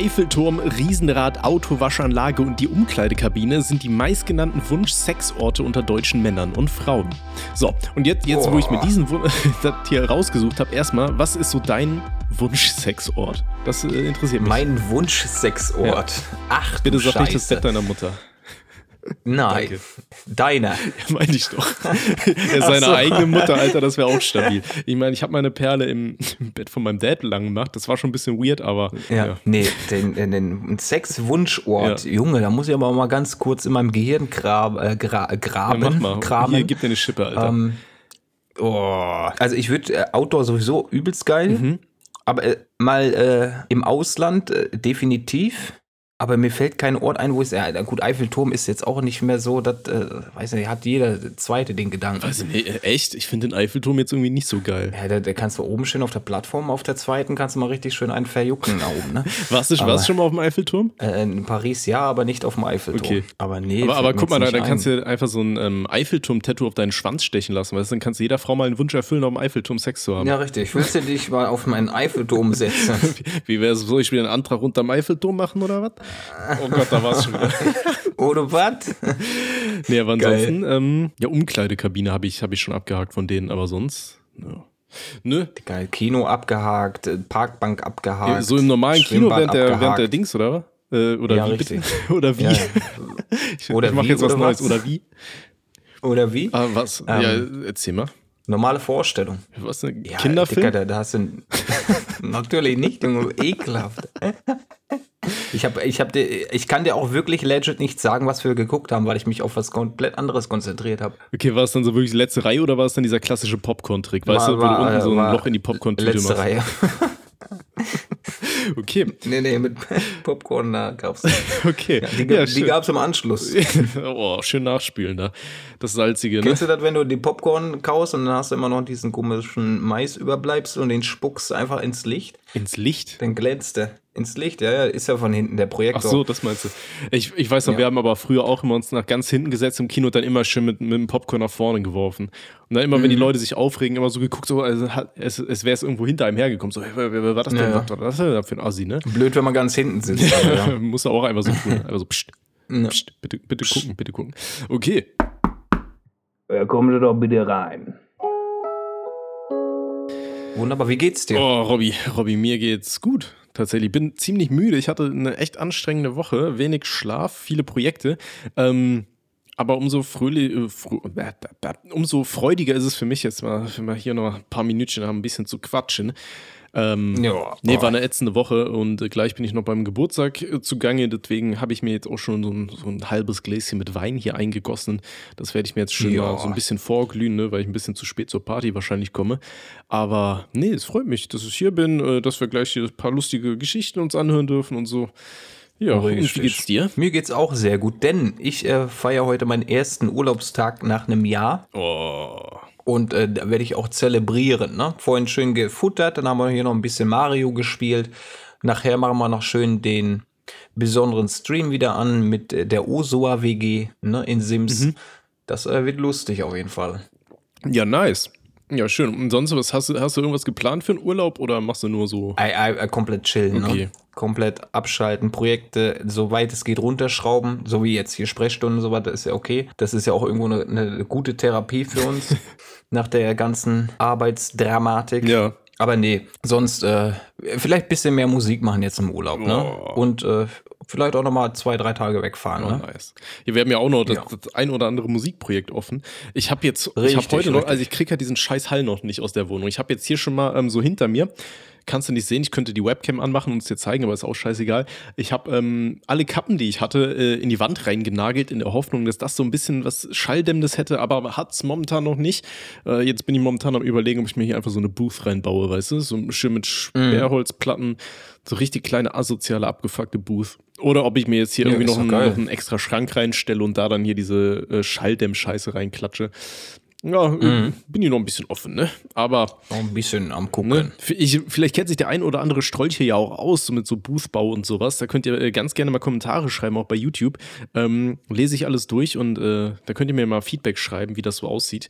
Eiffelturm, Riesenrad, Autowaschanlage und die Umkleidekabine sind die meistgenannten Wunsch-Sexorte unter deutschen Männern und Frauen. So, und jetzt, jetzt wo ich mir diesen das hier rausgesucht habe, erstmal, was ist so dein Wunsch-Sexort? Das äh, interessiert mich. Mein Wunsch-Sexort. Ach, Bitte sag nicht das Scheiße. Bett deiner Mutter. Nein, Danke. deiner. Ja, meine ich doch. Er seine so. eigene Mutter, Alter, das wäre auch stabil. Ich meine, ich habe meine Perle im, im Bett von meinem Dad lang gemacht. Das war schon ein bisschen weird, aber Ja, ja. nee, den, den, den Sexwunschort. Ja. Junge, da muss ich aber mal ganz kurz in meinem Gehirn grab, äh, gra, Ja, graben. mach mal. Kramen. Hier, gib dir eine Schippe, Alter. Ähm, oh, also ich würde äh, Outdoor sowieso übelst geil, Mhm. aber äh, mal äh, im Ausland äh, definitiv. Aber mir fällt kein Ort ein, wo es, ja, gut, Eiffelturm ist jetzt auch nicht mehr so, das, äh, weiß nicht, hat jeder Zweite den Gedanken. also, nee, äh, echt? Ich finde den Eiffelturm jetzt irgendwie nicht so geil. ja, da, da kannst du oben schön auf der Plattform, auf der zweiten kannst du mal richtig schön einen verjucken da oben, ne? Warst du, warst du schon mal auf dem Eiffelturm? Äh, in Paris ja, aber nicht auf dem Eiffelturm. Okay. Aber nee. Aber, aber guck mal, da, dann kannst du einfach so ein ähm, Eiffelturm-Tattoo auf deinen Schwanz stechen lassen, du? Dann kannst du jeder Frau mal einen Wunsch erfüllen, auf dem Eiffelturm Sex zu haben. Ja, richtig. Willst du dich mal auf meinen Eiffelturm setzen? Wie wäre es, soll ich wieder einen Antrag unterm Eiffelturm machen oder was? Oh Gott, da war es schon wieder. Oder was? Nee, aber ansonsten, ähm, ja, Umkleidekabine habe ich, hab ich schon abgehakt von denen, aber sonst, ja. Nö. Geil. Kino abgehakt, äh, Parkbank abgehakt. So im normalen Kino während der, während der Dings, oder? was? Äh, oder Ja, wie? Oder wie? Ja, ja. Ich, Oder ich mache wie, jetzt was Neues. Oder wie? Oder wie? Ah, was? Ähm. ja, erzähl mal. Normale Vorstellung. Was, ein Ja, Kinderfilm? Dicker, da, da hast du. Natürlich nicht, Junge. Ekelhaft. Ich, hab, ich, hab dir, ich kann dir auch wirklich legit nicht sagen, was wir geguckt haben, weil ich mich auf was komplett anderes konzentriert habe. Okay, war es dann so wirklich die letzte Reihe oder war es dann dieser klassische Popcorn-Trick? Weißt War- du, wo war, du unten so ein Loch in die Popcorn-Tüte Letzte machst? Reihe. Okay, Nee, nee, mit Popcorn da gab's. okay. Die, ja, die gab's im Anschluss. oh, schön nachspülen da. Das Salzige, ne? Kennst du das, wenn du die Popcorn kaust und dann hast du immer noch diesen komischen Maisüberbleibsel und den spuckst einfach ins Licht? Ins Licht? Dann glänzt der. Ins Licht, ja, ja, ist ja von hinten der Ach Projektor. so, das meinst du. Ich, ich weiß noch, Ja. wir haben aber früher auch immer uns nach ganz hinten gesetzt im Kino und dann immer schön mit, mit dem Popcorn nach vorne geworfen. Und dann immer, wenn die Mhm. Leute sich aufregen, immer so geguckt, so, hat- es, es wäre es irgendwo hinter einem hergekommen. So, hey, wer, wer, wer war das denn? Ja, ja. Was war das denn für ein Assi, ne? Blöd, wenn man ganz hinten sitzt. aber ja. Muss er auch einfach so tun. Also, pst, Ja. pst, bitte, bitte gucken, bitte gucken. Okay. Ja, kommen Sie doch bitte rein. Wunderbar, wie geht's dir? Oh, Robby, Robby, mir geht's gut. Tatsächlich, bin ziemlich müde. Ich hatte eine echt anstrengende Woche, wenig Schlaf, viele Projekte. Ähm, aber umso fröhlich, frö äh, umso freudiger ist es für mich jetzt mal, wenn wir hier noch ein paar Minütchen haben, ein bisschen zu quatschen. Ähm, Ja, nee, war eine ätzende Woche und gleich bin ich noch beim Geburtstag äh, zugange. Deswegen habe ich mir jetzt auch schon so ein, so ein halbes Gläschen mit Wein hier eingegossen. Das werde ich mir jetzt schön Ja. mal so ein bisschen vorglühen, ne, weil ich ein bisschen zu spät zur Party wahrscheinlich komme. Aber nee, es freut mich, dass ich hier bin, äh, dass wir gleich hier ein paar lustige Geschichten uns anhören dürfen und so. Ja, und wie Richtig. geht's dir? Mir geht's auch sehr gut, denn ich äh, feiere heute meinen ersten Urlaubstag nach einem Jahr Oh. Und äh, da werde ich auch zelebrieren. Ne? Vorhin schön gefuttert, dann haben wir hier noch ein bisschen Mario gespielt. Nachher machen wir noch schön den besonderen Stream wieder an mit äh, der Osoa WG ne, in Sims. Mhm. Das äh, wird lustig auf jeden Fall. Ja, nice. Ja, schön. Und sonst was? Hast du, hast du irgendwas geplant für einen Urlaub oder machst du nur so? Ei, ei, ei, komplett chillen, Okay. ne? Komplett abschalten, Projekte, soweit es geht, runterschrauben, so wie jetzt hier Sprechstunden und so weiter, ist ja okay. Das ist ja auch irgendwo eine, eine gute Therapie für uns nach der ganzen Arbeitsdramatik. Ja. Aber nee, sonst äh, vielleicht ein bisschen mehr Musik machen jetzt im Urlaub, ne? Und äh, vielleicht auch nochmal zwei, drei Tage wegfahren, Oh, ne? nice. Hier, wir haben ja auch noch das, Ja. das ein oder andere Musikprojekt offen. Ich habe jetzt, ich Richtig, habe heute noch, also ich kriege ja diesen scheiß Hall noch nicht aus der Wohnung. Ich habe jetzt hier schon mal ähm, so hinter mir, kannst du nicht sehen, ich könnte die Webcam anmachen und es dir zeigen, aber ist auch scheißegal. Ich habe ähm, alle Kappen, die ich hatte, äh, in die Wand reingenagelt, in der Hoffnung, dass das so ein bisschen was Schalldämmendes hätte, aber hat es momentan noch nicht. Äh, jetzt bin ich momentan am überlegen, ob ich mir hier einfach so eine Booth reinbaue, weißt du? So schön mit. Sperrholzplatten, so richtig kleine asoziale, abgefuckte Booth. Oder ob ich mir jetzt hier Ja, irgendwie noch einen, noch einen extra Schrank reinstelle und da dann hier diese äh, Schalldämm-Scheiße reinklatsche. Ja, mhm. bin ich noch ein bisschen offen, ne? Aber. Noch ein bisschen am Gucken. Ne? Ich, vielleicht kennt sich der ein oder andere Strolch hier ja auch aus, so mit so Boothbau und sowas. Da könnt ihr äh, ganz gerne mal Kommentare schreiben, auch bei YouTube. Ähm, lese ich alles durch und äh, da könnt ihr mir mal Feedback schreiben, wie das so aussieht.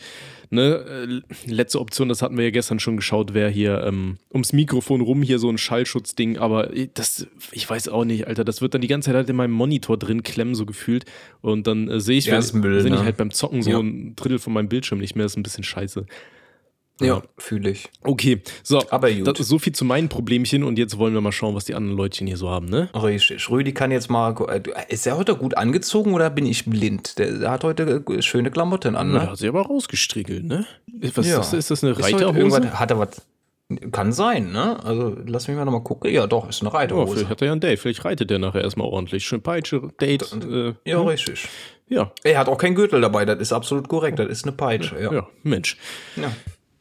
Ne? Äh, letzte Option, das hatten wir ja gestern schon geschaut, wäre hier ähm, ums Mikrofon rum hier so ein Schallschutzding. Aber äh, das, ich weiß auch nicht, Alter. Das wird dann die ganze Zeit halt in meinem Monitor drin klemmen, so gefühlt. Und dann äh, sehe ich, ja, wenn, Müll, ne? ich halt beim Zocken so ja. ein Drittel von meinem Bildschirm nicht mehr. Ist ein bisschen scheiße. Ja, ja fühle ich. Okay, so. Aber gut. Das ist so viel zu meinen Problemchen und jetzt wollen wir mal schauen, was die anderen Leutchen hier so haben, ne? Richtig. Rüdi kann jetzt mal. Äh, ist er heute gut angezogen oder bin ich blind? Der, hat heute schöne Klamotten an, ne? Der hat sie aber rausgestriegelt, ne? Was ja. ist das? Ist das eine Reiterhose? Hat er was. Kann sein, ne? Also lass mich mal nochmal gucken. Ja, doch, ist eine Reiterhose. Oh, vielleicht hat er ja ein Date. Vielleicht reitet der nachher erstmal ordentlich. Schön Peitsche, Date. Äh, ja, hm? richtig. Ja. Er hat auch keinen Gürtel dabei, das ist absolut korrekt. Das ist eine Peitsche, ja. Ja, Mensch. Ja.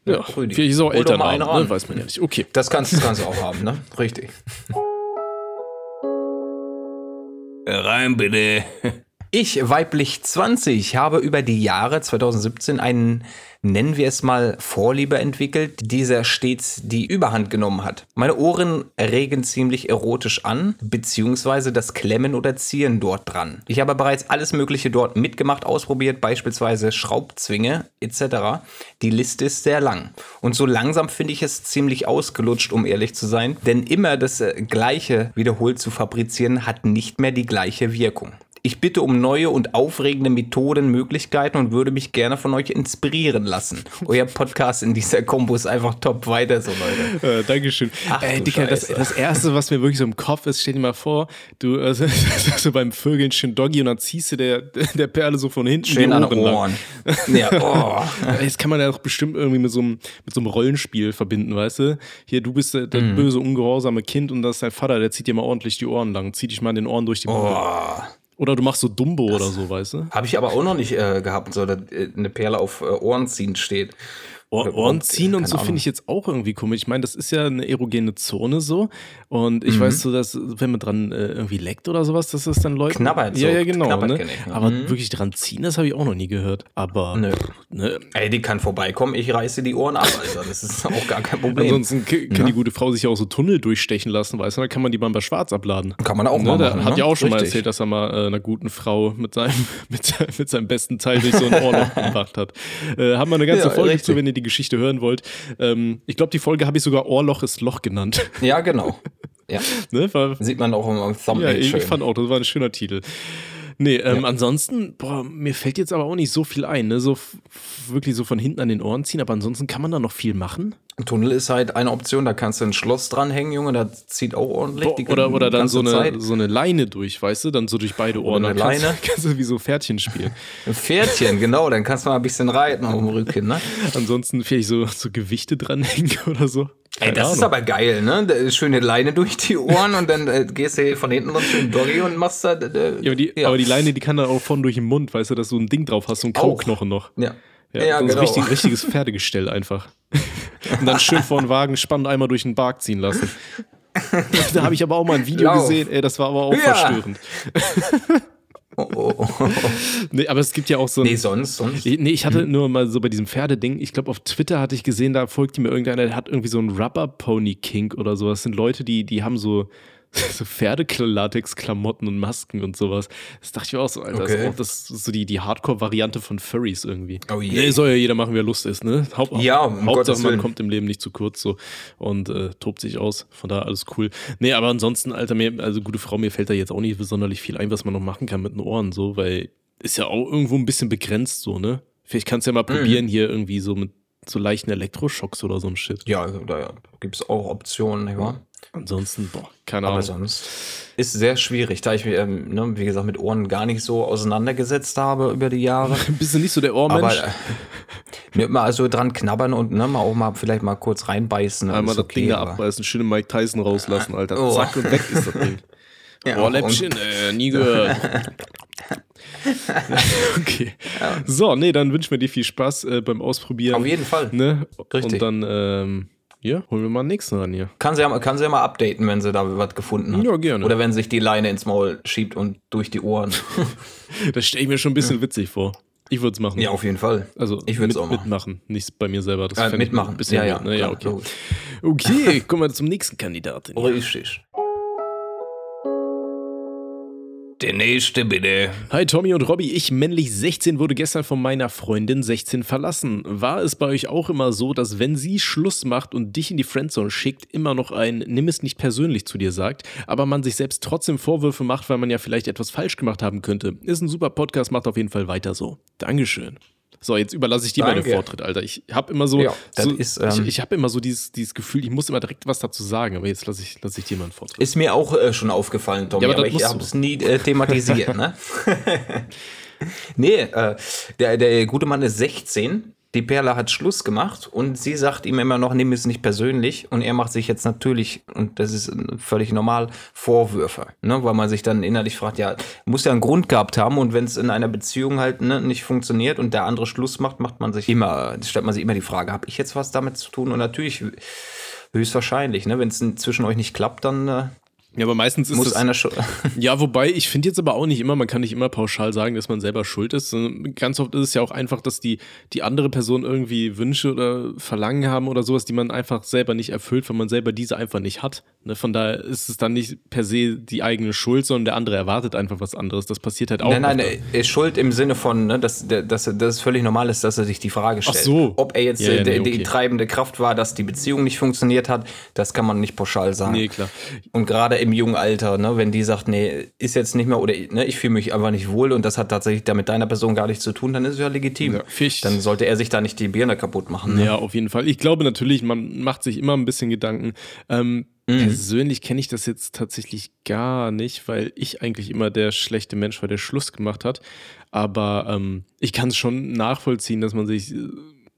Ja, Rüdi. vielleicht ist auch Eltern haben, ne? weiß man ja nicht. Okay. Das kannst, das kannst du auch haben, ne? Richtig. Rein bitte. Ich, weiblich 20, habe über die Jahre 2017 einen nennen wir es mal, Vorliebe entwickelt, dieser stets die Überhand genommen hat. Meine Ohren regen ziemlich erotisch an, beziehungsweise das Klemmen oder Ziehen dort dran. Ich habe bereits alles Mögliche dort mitgemacht, ausprobiert, beispielsweise Schraubzwinge etc. Die Liste ist sehr lang. Und so langsam finde ich es ziemlich ausgelutscht, um ehrlich zu sein, denn immer das äh, Gleiche wiederholt zu fabrizieren hat nicht mehr die gleiche Wirkung. Ich bitte um neue und aufregende Methoden, Möglichkeiten und würde mich gerne von euch inspirieren lassen. Euer Podcast in dieser Kombo ist einfach top weiter so, Leute. Äh, Dankeschön. Ach, Ey, Dicker, das, das, Erste, was mir wirklich so im Kopf ist, stell dir mal vor, du also, so beim Vögeln schön Doggy und dann ziehst du der, der Perle so von hinten schön die Ohren. An Ohren. ja, oh. Das kann man ja auch bestimmt irgendwie mit so, einem, mit so einem Rollenspiel verbinden, weißt du? Hier, du bist der mm. böse, ungehorsame Kind und das ist dein Vater, der zieht dir mal ordentlich die Ohren lang, zieht dich mal in den Ohren durch die Mund. Oh. Oder du machst so Dumbo das oder so, weißt du? Habe ich aber auch noch nicht äh, gehabt, so dass äh, eine Perle auf äh, Ohren ziehen steht. Ohr, Ohren ziehen und so finde ich jetzt auch irgendwie komisch. Ich meine, das ist ja eine erogene Zone so. Und ich mhm. weiß so, dass wenn man dran äh, irgendwie leckt oder sowas, dass das dann Leute. Knabbert so. Ja, ja, genau. Ne? Ich, Aber mhm. wirklich dran ziehen, das habe ich auch noch nie gehört. Aber. Nö. Ne. Ey, die kann vorbeikommen, ich reiße die Ohren ab, Alter. Das ist auch gar kein Problem. Ansonsten kann ja. die gute Frau sich ja auch so Tunnel durchstechen lassen, weißt du? Dann kann man die mal bei Schwarz abladen. Kann man auch ne? mal machen, hat ja ne? auch schon Richtig. mal erzählt, dass er mal äh, einer guten Frau mit seinem, mit, mit seinem besten Teil durch so ein Ohrloch gemacht hat. Äh, haben wir eine ganze ja, Folge richtig. zu, wenn ihr die Geschichte hören wollt. Ähm, ich glaube, die Folge habe ich sogar Ohrloch ist Loch genannt. Ja, genau. Ja. ne, war, Sieht man auch im Thumbnail ja, ich, fand auch, das war ein schöner Titel. Nee, ähm, ja. ansonsten, boah, mir fällt jetzt aber auch nicht so viel ein, ne? So wirklich so von hinten an den Ohren ziehen, aber ansonsten kann man da noch viel machen. Ein Tunnel ist halt eine Option, da kannst du ein Schloss dranhängen, Junge, das zieht auch ordentlich. Boah, oder oder dann so eine, so eine Leine durch, weißt du, dann so durch beide Ohren. Oder eine Leine. Kannst, kannst du wie so Pferdchen spielen. Ein Pferdchen, genau, dann kannst du mal ein bisschen reiten auf dem Rücken, ne? Ansonsten vielleicht so, so Gewichte dranhängen oder so. Ey, das Ahnung. ist aber geil, ne? Schöne Leine durch die Ohren und dann äh, gehst du von hinten noch schön Doggy und machst da. Äh, ja, aber die, ja. aber die Leine, die kann dann auch vorne durch den Mund, weißt du, dass du ein Ding drauf hast, so ein Kauknochen noch. Ja. Ja, ja genau. So ein richtig, richtiges Pferdegestell einfach. und dann schön vor den Wagen spannend einmal durch den Bark ziehen lassen. da habe ich aber auch mal ein Video Lauf. gesehen, ey, das war aber auch ja. verstörend. Oh, oh, oh. nee, aber es gibt ja auch so. Nee, sonst, sonst. Nee, ich hatte nur mal so bei diesem Pferdeding, ich glaube, auf Twitter hatte ich gesehen, da folgt mir irgendeiner, der hat irgendwie so einen Rubber Pony Kink oder sowas. Das sind Leute, die, die haben so, so Pferdelatex-Klamotten und Masken und sowas. Das dachte ich auch so, Alter. Okay. Das, ist auch, das so die, die Hardcore-Variante von Furries irgendwie. Oh je. Nee, soll ja jeder machen, wer Lust ist, ne? Haupt, ja, um Hauptsache, man kommt im Leben nicht zu kurz so und äh, tobt sich aus. Von daher alles cool. Nee, aber ansonsten, Alter, mir, also gute Frau, mir fällt da jetzt auch nicht besonders viel ein, was man noch machen kann mit den Ohren, so, weil ist ja auch irgendwo ein bisschen begrenzt, so, ne? Vielleicht kannst du ja mal mhm. probieren, hier irgendwie so mit so leichten Elektroschocks oder so ein Shit. Ja, da ja, gibt es auch Optionen, wahr? Ansonsten, boah, keine Ahnung. Aber sonst ist sehr schwierig, da ich mich, ähm, ne, wie gesagt, mit Ohren gar nicht so auseinandergesetzt habe über die Jahre. Bist du nicht so der Ohrmensch? Aber äh, mal also dran knabbern und ne, mal auch mal vielleicht mal kurz reinbeißen. Einmal das okay, Ding abbeißen, schön Mike Tyson rauslassen, Alter. Oh. Zack und weg ist das Ding. Ja, Ohrläppchen, äh, nie gehört. okay. So, nee, dann wünschen wir dir viel Spaß äh, beim Ausprobieren. Auf jeden Fall. Ne? Richtig. Und dann, ähm, ja, holen wir mal den nächsten ran hier. Kann sie, ja, kann sie ja mal updaten, wenn sie da was gefunden hat. Ja, gerne. Oder wenn sich die Leine ins Maul schiebt und durch die Ohren. das stelle ich mir schon ein bisschen ja. witzig vor. Ich würde es machen. Ja, auf jeden Fall. Also ich würde es mit, auch machen. mitmachen, nicht bei mir selber. Das Äh, mitmachen. Ein bisschen Ja, ja, weird, ne? ja, okay. Okay, kommen wir zum nächsten Kandidaten. Richtig. Der nächste bitte. Hi Tommy und Robby, ich männlich 16 wurde gestern von meiner Freundin 16 verlassen. War es bei euch auch immer so, dass wenn sie Schluss macht und dich in die Friendzone schickt, immer noch ein Nimm es nicht persönlich zu dir sagt, aber man sich selbst trotzdem Vorwürfe macht, weil man ja vielleicht etwas falsch gemacht haben könnte? Ist ein super Podcast, macht auf jeden Fall weiter so. Dankeschön. So, jetzt überlasse ich dir meinen. Vortritt, Alter. Ich habe immer so, Ja, so ist, ich, ähm, ich habe immer so dieses, dieses Gefühl, ich muss immer direkt was dazu sagen, aber jetzt lasse ich, lasse ich dir meinen Vortritt. Ist mir auch äh, schon aufgefallen, Tommy, Ja, aber aber, ich habe es nie äh, thematisiert, ne? nee, äh, der, der gute Mann ist 16, die Perle hat Schluss gemacht und sie sagt ihm immer noch, nimm es nicht persönlich und er macht sich jetzt natürlich, und das ist völlig normal, Vorwürfe, ne? weil man sich dann innerlich fragt, ja, muss ja einen Grund gehabt haben und wenn es in einer Beziehung halt ne, nicht funktioniert und der andere Schluss macht, macht man sich immer, stellt man sich immer die Frage, habe ich jetzt was damit zu tun? Und natürlich höchstwahrscheinlich, ne? wenn es zwischen euch nicht klappt, dann äh, Ja, aber meistens ist muss das, einer. Ja, wobei, ich finde jetzt aber auch nicht immer, man kann nicht immer pauschal sagen, dass man selber schuld ist. Ganz oft ist es ja auch einfach, dass die, die andere Person irgendwie Wünsche oder Verlangen haben oder sowas, die man einfach selber nicht erfüllt, weil man selber diese einfach nicht hat. Ne? Von daher ist es dann nicht per se die eigene Schuld, sondern der andere erwartet einfach was anderes. Das passiert halt auch. Nein, nein, er schuld im Sinne von, ne, dass, dass, dass es völlig normal ist, dass er sich die Frage stellt. so. Ob er jetzt Ja, ja, äh, nee, die, okay. die treibende Kraft war, dass die Beziehung nicht funktioniert hat, das kann man nicht pauschal sagen. Nee, klar. Und gerade im jungen Alter, ne, wenn die sagt, nee, ist jetzt nicht mehr oder ne, ich fühle mich einfach nicht wohl und das hat tatsächlich da mit deiner Person gar nichts zu tun, dann ist es ja legitim. Ja. Dann sollte er sich da nicht die Birne kaputt machen. Ne? Ja, auf jeden Fall. Ich glaube natürlich, man macht sich immer ein bisschen Gedanken. Ähm, Mhm. Persönlich kenne ich das jetzt tatsächlich gar nicht, weil ich eigentlich immer der schlechte Mensch war, der Schluss gemacht hat. Aber ähm, ich kann es schon nachvollziehen, dass man sich äh,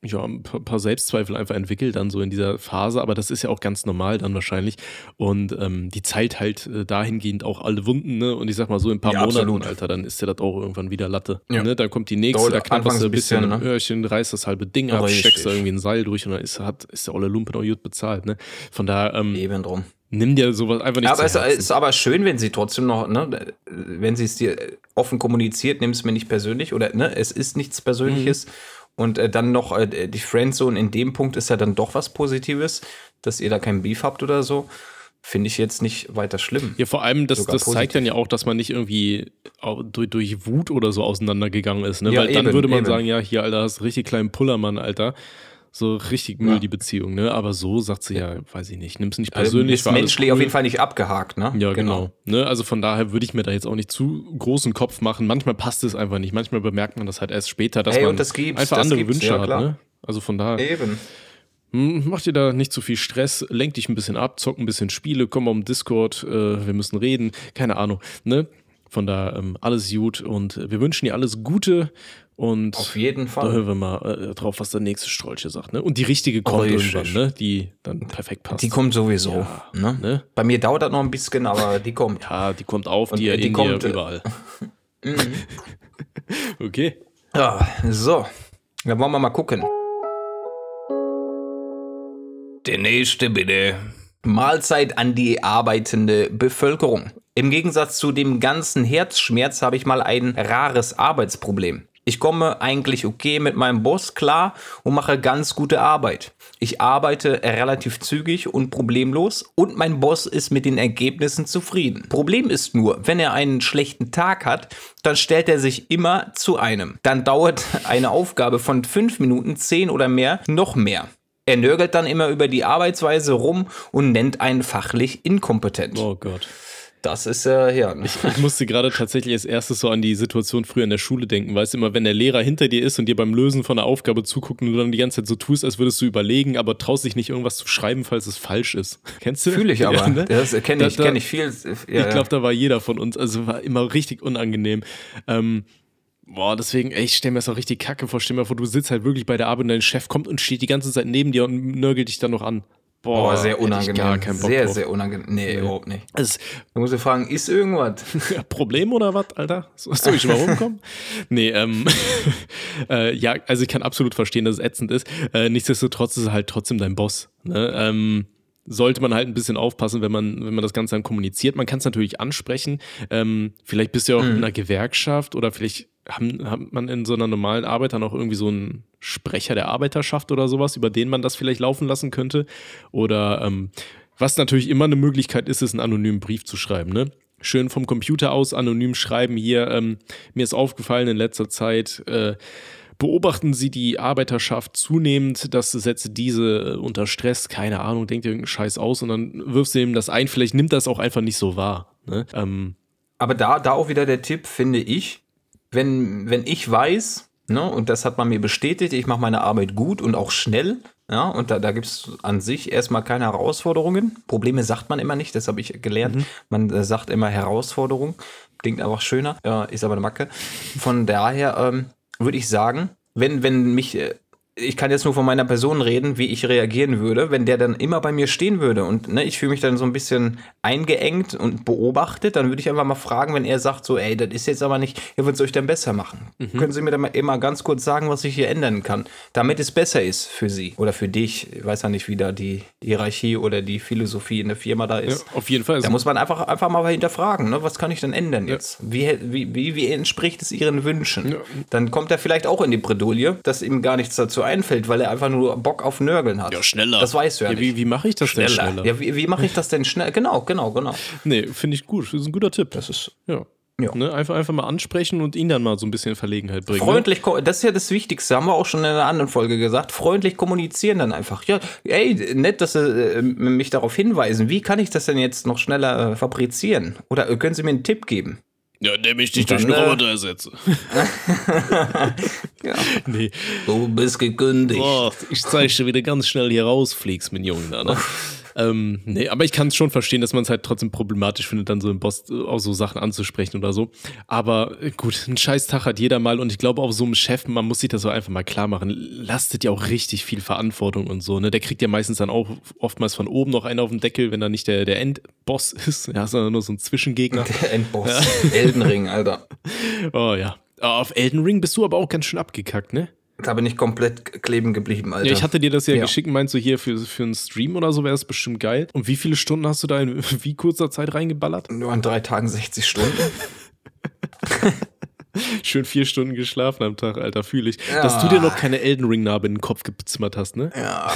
ja, ein paar, Selbstzweifel einfach entwickelt dann so in dieser Phase. Aber das ist ja auch ganz normal dann wahrscheinlich. Und ähm, die Zeit halt äh, dahingehend auch alle Wunden. Ne? Und ich sag mal so, in ein paar Ja, Monaten, absolut. Alter, dann ist ja das auch irgendwann wieder Latte. Ja. Ne? Dann kommt die nächste, Dauert da knapperst du ein bisschen, bisschen, ne? Öhrchen, reißt das halbe Ding ab, Richtig. steckst da irgendwie ein Seil durch und dann ist, hat, ist der olle Lumpen auch gut bezahlt. Ne? Von daher, ähm, Eben drum. nimm dir sowas einfach nicht aber zu es Herzen. ist aber schön, wenn sie trotzdem noch, ne, wenn sie es dir offen kommuniziert, nimm es mir nicht persönlich oder ne, es ist nichts Persönliches. Mhm. Und äh, dann noch äh, die Friendzone in dem Punkt ist ja dann doch was Positives, dass ihr da keinen Beef habt oder so. Finde ich jetzt nicht weiter schlimm. Ja, vor allem, das, das zeigt dann ja auch, dass man nicht irgendwie durch, durch Wut oder so auseinandergegangen ist. Ne? Ja, Weil dann eben, würde man eben. sagen, ja, hier, Alter, hast richtig kleinen Pullermann, Alter. So richtig Müll, Ja. die Beziehung, ne? Aber so sagt sie ja, weiß ich nicht, nimm's nicht Also persönlich. ist war alles menschlich cool. auf jeden Fall nicht abgehakt, ne? Ja, genau. Ne? Also von daher würde ich mir da jetzt auch nicht zu großen Kopf machen. Manchmal passt es einfach nicht. Manchmal bemerkt man das halt erst später, dass Ey, man das einfach das andere Wünsche ja, hat. Ne? Also von daher, Eben. hm, mach dir da nicht zu viel Stress, lenk dich ein bisschen ab, zock ein bisschen Spiele, komm mal um Discord, äh, wir müssen reden, keine Ahnung. Ne? Von daher ähm, alles gut und wir wünschen dir alles Gute und Auf jeden da Fall. hören wir mal äh, drauf, was der nächste Strolche sagt. Ne? Und die richtige kommt Richtig. irgendwann, ne? die dann perfekt passt. Die kommt sowieso. Ja, ne? ne? Bei mir dauert das noch ein bisschen, aber die kommt. Ja, die kommt auf, Und die, die in kommt, äh, überall. okay. Ja, so. Dann wollen wir mal gucken. Der nächste bitte. Mahlzeit an die arbeitende Bevölkerung. Im Gegensatz zu dem ganzen Herzschmerz habe ich mal ein rares Arbeitsproblem. Ich komme eigentlich okay mit meinem Boss klar und mache ganz gute Arbeit. Ich arbeite relativ zügig und problemlos und mein Boss ist mit den Ergebnissen zufrieden. Problem ist nur, wenn er einen schlechten Tag hat, dann stellt er sich immer zu einem. Dann dauert eine Aufgabe von fünf Minuten, zehn oder mehr noch mehr. Er nörgelt dann immer über die Arbeitsweise rum und nennt einen fachlich inkompetent. Oh Gott. Das ist äh, ja. Ich musste gerade tatsächlich als erstes so an die Situation früher in der Schule denken. Weißt du immer, wenn der Lehrer hinter dir ist und dir beim Lösen von einer Aufgabe zuguckt und du dann die ganze Zeit so tust, als würdest du überlegen, aber traust dich nicht irgendwas zu schreiben, falls es falsch ist. Kennst du? Fühle ich aber. Ja, ne? Das kenne ich, Da- da- kenn ich viel. Ja, ich glaube, da war jeder von uns. Also war immer richtig unangenehm. Ähm, boah, deswegen, ey, ich stell mir das auch richtig kacke vor. Stell mir vor, du sitzt halt wirklich bei der Arbeit und dein Chef kommt und steht die ganze Zeit neben dir und nörgelt dich dann noch an. Boah, Boah, sehr ich unangenehm. Sehr, drauf. sehr unangenehm. Nee, überhaupt nicht. Das, Du musst dir fragen, ist irgendwas? Problem oder was, Alter? So- Soll ich mal rumkommen? nee, ähm, äh, ja, also ich kann absolut verstehen, dass es ätzend ist. Äh, nichtsdestotrotz ist er halt trotzdem dein Boss. Ne? Ähm, sollte man halt ein bisschen aufpassen, wenn man, wenn man das Ganze dann kommuniziert. Man kann es natürlich ansprechen. Ähm, vielleicht bist du ja auch in einer Gewerkschaft oder vielleicht haben, hat man in so einer normalen Arbeit dann auch irgendwie so einen Sprecher der Arbeiterschaft oder sowas, über den man das vielleicht laufen lassen könnte? Oder ähm, was natürlich immer eine Möglichkeit ist, ist einen anonymen Brief zu schreiben, ne? Schön vom Computer aus anonym schreiben hier. Ähm, mir ist aufgefallen in letzter Zeit, äh, beobachten Sie die Arbeiterschaft zunehmend, das setzt diese unter Stress, keine Ahnung, denkt irgendeinen Scheiß aus und dann wirfst du ihm das ein, vielleicht nimmt das auch einfach nicht so wahr. Ne? Ähm, Aber da, da auch wieder der Tipp, finde ich, wenn, wenn ich weiß, ne, und das hat man mir bestätigt, ich mache meine Arbeit gut und auch schnell, ja, und da, da gibt es an sich erstmal keine Herausforderungen. Probleme sagt man immer nicht, das habe ich gelernt. Mhm. Man äh, sagt immer Herausforderung, klingt einfach schöner, äh, ist aber eine Macke. Von daher ähm, würde ich sagen, wenn, wenn mich äh, ich kann jetzt nur von meiner Person reden, wie ich reagieren würde, wenn der dann immer bei mir stehen würde und ne, ich fühle mich dann so ein bisschen eingeengt und beobachtet, dann würde ich einfach mal fragen, wenn er sagt so, ey, das ist jetzt aber nicht, ja, was soll ich denn besser machen? Mhm. Können Sie mir dann mal immer ganz kurz sagen, was ich hier ändern kann, damit es besser ist für Sie oder für dich? Ich weiß ja nicht, wie da die Hierarchie oder die Philosophie in der Firma da ist. Ja, auf jeden Fall. Da muss man einfach, einfach mal hinterfragen, ne? was kann ich denn ändern ja. jetzt? Wie, wie, wie, wie entspricht es Ihren Wünschen? Ja. Dann kommt er vielleicht auch in die Bredouille, dass ihm gar nichts dazu einfällt, weil er einfach nur Bock auf Nörgeln hat. Ja, schneller. Das weißt du ja, ja nicht. Wie, wie mache ich das schneller. denn schneller? Ja, wie, wie mache ich das denn schnell? Genau, genau, genau. Nee, finde ich gut. Das ist ein guter Tipp. Das ist, ja. Ja. Ne, einfach, einfach mal ansprechen und ihn dann mal so ein bisschen in Verlegenheit bringen. Ne? Freundlich, ne? das ist ja das Wichtigste, haben wir auch schon in einer anderen Folge gesagt. Freundlich kommunizieren dann einfach. Ja, ey, nett, dass Sie äh, mich darauf hinweisen. Wie kann ich das denn jetzt noch schneller äh, fabrizieren? Oder äh, können Sie mir einen Tipp geben? Ja, indem ich dich durch einen äh, Roboter ersetze. ja. Nee. Du bist gekündigt. Oh, ich zeige dir, wie du ganz schnell hier rausfliegst, mein Junge. Da, ne? Ähm, nee, aber ich kann es schon verstehen, dass man es halt trotzdem problematisch findet, dann so im Boss äh, auch so Sachen anzusprechen oder so. Aber äh, gut, ein scheiß Tag hat jeder mal und ich glaube auch so einem Chef, man muss sich das so einfach mal klar machen, lastet ja auch richtig viel Verantwortung und so. Ne? Der kriegt ja meistens dann auch oftmals von oben noch einen auf den Deckel, wenn er nicht der, der Endboss ist, ja, sondern nur so ein Zwischengegner. Der Endboss. Ja. Elden Ring, Alter. Oh ja. Auf Elden Ring bist du aber auch ganz schön abgekackt, ne? Da bin ich komplett kleben geblieben, Alter. Ja, ich hatte dir das ja, ja. geschickt, meinst du hier für, für einen Stream oder so wäre es bestimmt geil. Und wie viele Stunden hast du da in wie kurzer Zeit reingeballert? Nur an drei Tagen 60 Stunden. Schön vier Stunden geschlafen am Tag, Alter, fühle ich. Ja. Dass du dir noch keine Elden Ring-Narbe in den Kopf gezimmert hast, ne? Ja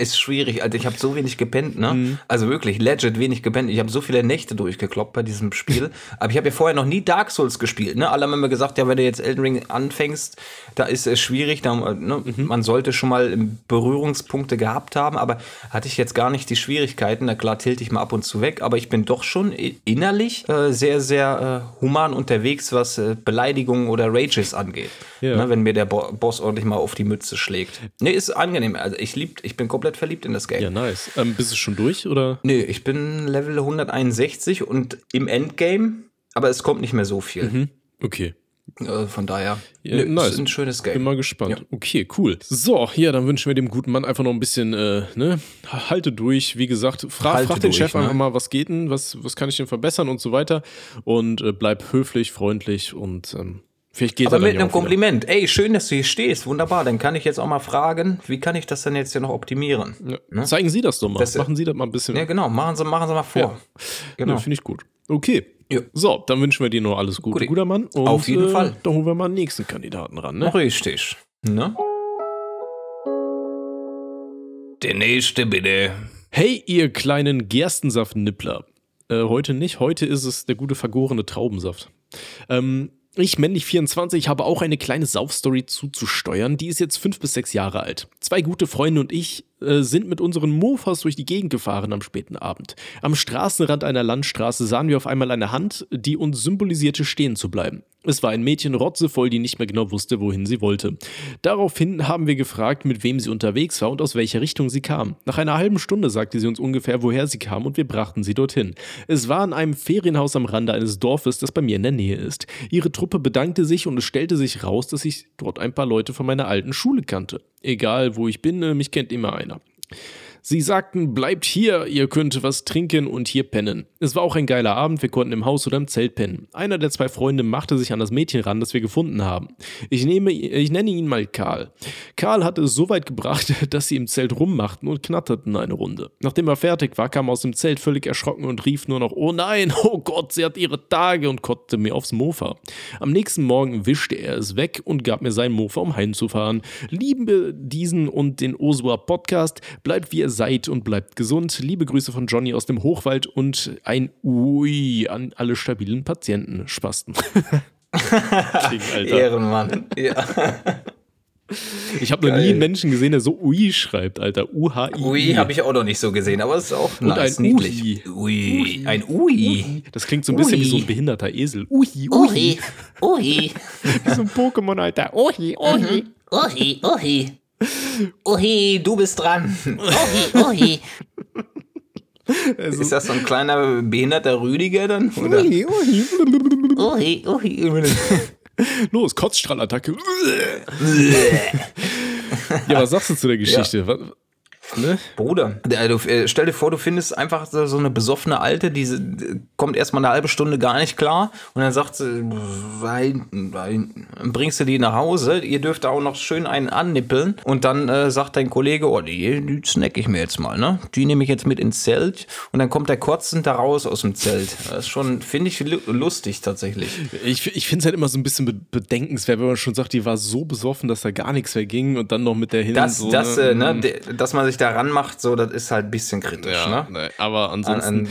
ist schwierig. Also ich habe so wenig gepennt, ne? Mhm. Also wirklich, legit wenig gepennt. Ich habe so viele Nächte durchgekloppt bei diesem Spiel. Aber ich habe ja vorher noch nie Dark Souls gespielt, ne? Alle haben immer gesagt, ja, wenn du jetzt Elden Ring anfängst, da ist es schwierig. Da, ne? mhm. Man sollte schon mal Berührungspunkte gehabt haben, aber hatte ich jetzt gar nicht die Schwierigkeiten. Na klar, tilte ich mal ab und zu weg, aber ich bin doch schon innerlich äh, sehr, sehr äh, human unterwegs, was äh, Beleidigungen oder Rages angeht. Ja. Ne? Wenn mir der Bo Boss ordentlich mal auf die Mütze schlägt. Ne, ist angenehm. Also ich lieb, ich bin komplett komplett verliebt in das Game. Ja, nice. Ähm, bist du schon durch, oder? Nö, ich bin Level 161 und im Endgame, aber es kommt nicht mehr so viel. Mhm. Okay. Äh, von daher, ja, nö, nice. ist ein schönes Game. Bin mal gespannt. Ja. Okay, cool. So, hier, dann wünschen wir dem guten Mann einfach noch ein bisschen, äh, ne, halte durch. Wie gesagt, fra halte frag den durch, Chef ne? einfach mal, was geht denn, was, was kann ich denn verbessern und so weiter. Und äh, bleib höflich, freundlich und ähm, Vielleicht geht Aber mit einem Kompliment. Ey, schön, dass du hier stehst. Wunderbar. Dann kann ich jetzt auch mal fragen, wie kann ich das denn jetzt hier noch optimieren? Ja. Ne? Zeigen Sie das doch mal. Das, machen Sie das mal ein bisschen. Ja, genau. Machen Sie, machen Sie mal vor. Ja. Genau. Finde ich gut. Okay. Ja. So, dann wünschen wir dir noch alles Gute, Gute. guter Mann. Und, Auf jeden äh, Fall. Dann holen wir mal den nächsten Kandidaten ran. Ne? Richtig. Ne? Der nächste bitte. Hey, ihr kleinen Gerstensaft-Nippler. Äh, heute nicht. Heute ist es der gute vergorene Traubensaft. Ähm, ich, männlich 24, habe auch eine kleine Saufstory zuzusteuern. Die ist jetzt fünf bis sechs Jahre alt. Zwei gute Freunde und ich äh, sind mit unseren Mofas durch die Gegend gefahren am späten Abend. Am Straßenrand einer Landstraße sahen wir auf einmal eine Hand, die uns symbolisierte, stehen zu bleiben. Es war ein Mädchen rotzevoll, die nicht mehr genau wusste, wohin sie wollte. Daraufhin haben wir gefragt, mit wem sie unterwegs war und aus welcher Richtung sie kam. Nach einer halben Stunde sagte sie uns ungefähr, woher sie kam und wir brachten sie dorthin. Es war in einem Ferienhaus am Rande eines Dorfes, das bei mir in der Nähe ist. Ihre Truppe bedankte sich und es stellte sich raus, dass ich dort ein paar Leute von meiner alten Schule kannte. Egal, wo ich bin, äh, mich kennt immer einer. Sie sagten, bleibt hier, ihr könnt was trinken und hier pennen. Es war auch ein geiler Abend, wir konnten im Haus oder im Zelt pennen. Einer der zwei Freunde machte sich an das Mädchen ran, das wir gefunden haben. Ich, nehme, ich nenne ihn mal Karl. Karl hatte es so weit gebracht, dass sie im Zelt rummachten und knatterten eine Runde. Nachdem er fertig war, kam er aus dem Zelt völlig erschrocken und rief nur noch, oh nein, oh Gott, sie hat ihre Tage und kotzte mir aufs Mofa. Am nächsten Morgen wischte er es weg und gab mir sein Mofa, um heimzufahren. Liebe diesen und den Osua Podcast, bleibt wie ihr seid und bleibt gesund. Liebe Grüße von Johnny aus dem Hochwald und ein Ui an alle stabilen Patienten. Spasten. Ehrenmann. Ja. Ich habe noch nie einen Menschen gesehen, der so Ui schreibt, Alter. U-H-I. Ui habe ich auch noch nicht so gesehen, aber es ist auch Und nice, ein niedlich. Ui. Ui. Ein Ui. Das klingt so ein bisschen Ui. wie so ein behinderter Esel. Ui, ui. Ui. Ui. Wie so ein Pokémon, Alter. Ui, ui. Ui. Ui. Ui, du bist dran. Ui. Ui. Also, Ist das so ein kleiner behinderter Rüdiger dann? Oder? ui, ui. Ui. Ui. Los, Kotzstrahlattacke. ja, was sagst du zu der Geschichte? Was, ne? Bruder, äh, stell dir vor, du findest einfach so, eine besoffene Alte, die kommt erstmal eine halbe Stunde gar nicht klar und dann sagt sie, wein, wein, bringst du die nach Hause, ihr dürft auch noch schön einen annippeln und dann äh, sagt dein Kollege, oh, die, die snack ich mir jetzt mal, ne? Die nehme ich jetzt mit ins Zelt und dann kommt der kotzend da raus aus dem Zelt. Das ist schon, finde ich, lu- lustig tatsächlich. Ich, ich finde es halt immer so ein bisschen be bedenkenswert, wenn man schon sagt, die war so besoffen, dass da gar nichts mehr ging und dann noch mit der hin. Das, so, das, äh, ne, de- dass man sich da ranmacht, so, das ist halt ein bisschen kritisch, Ja, ne? ne, aber An, ansonsten. an,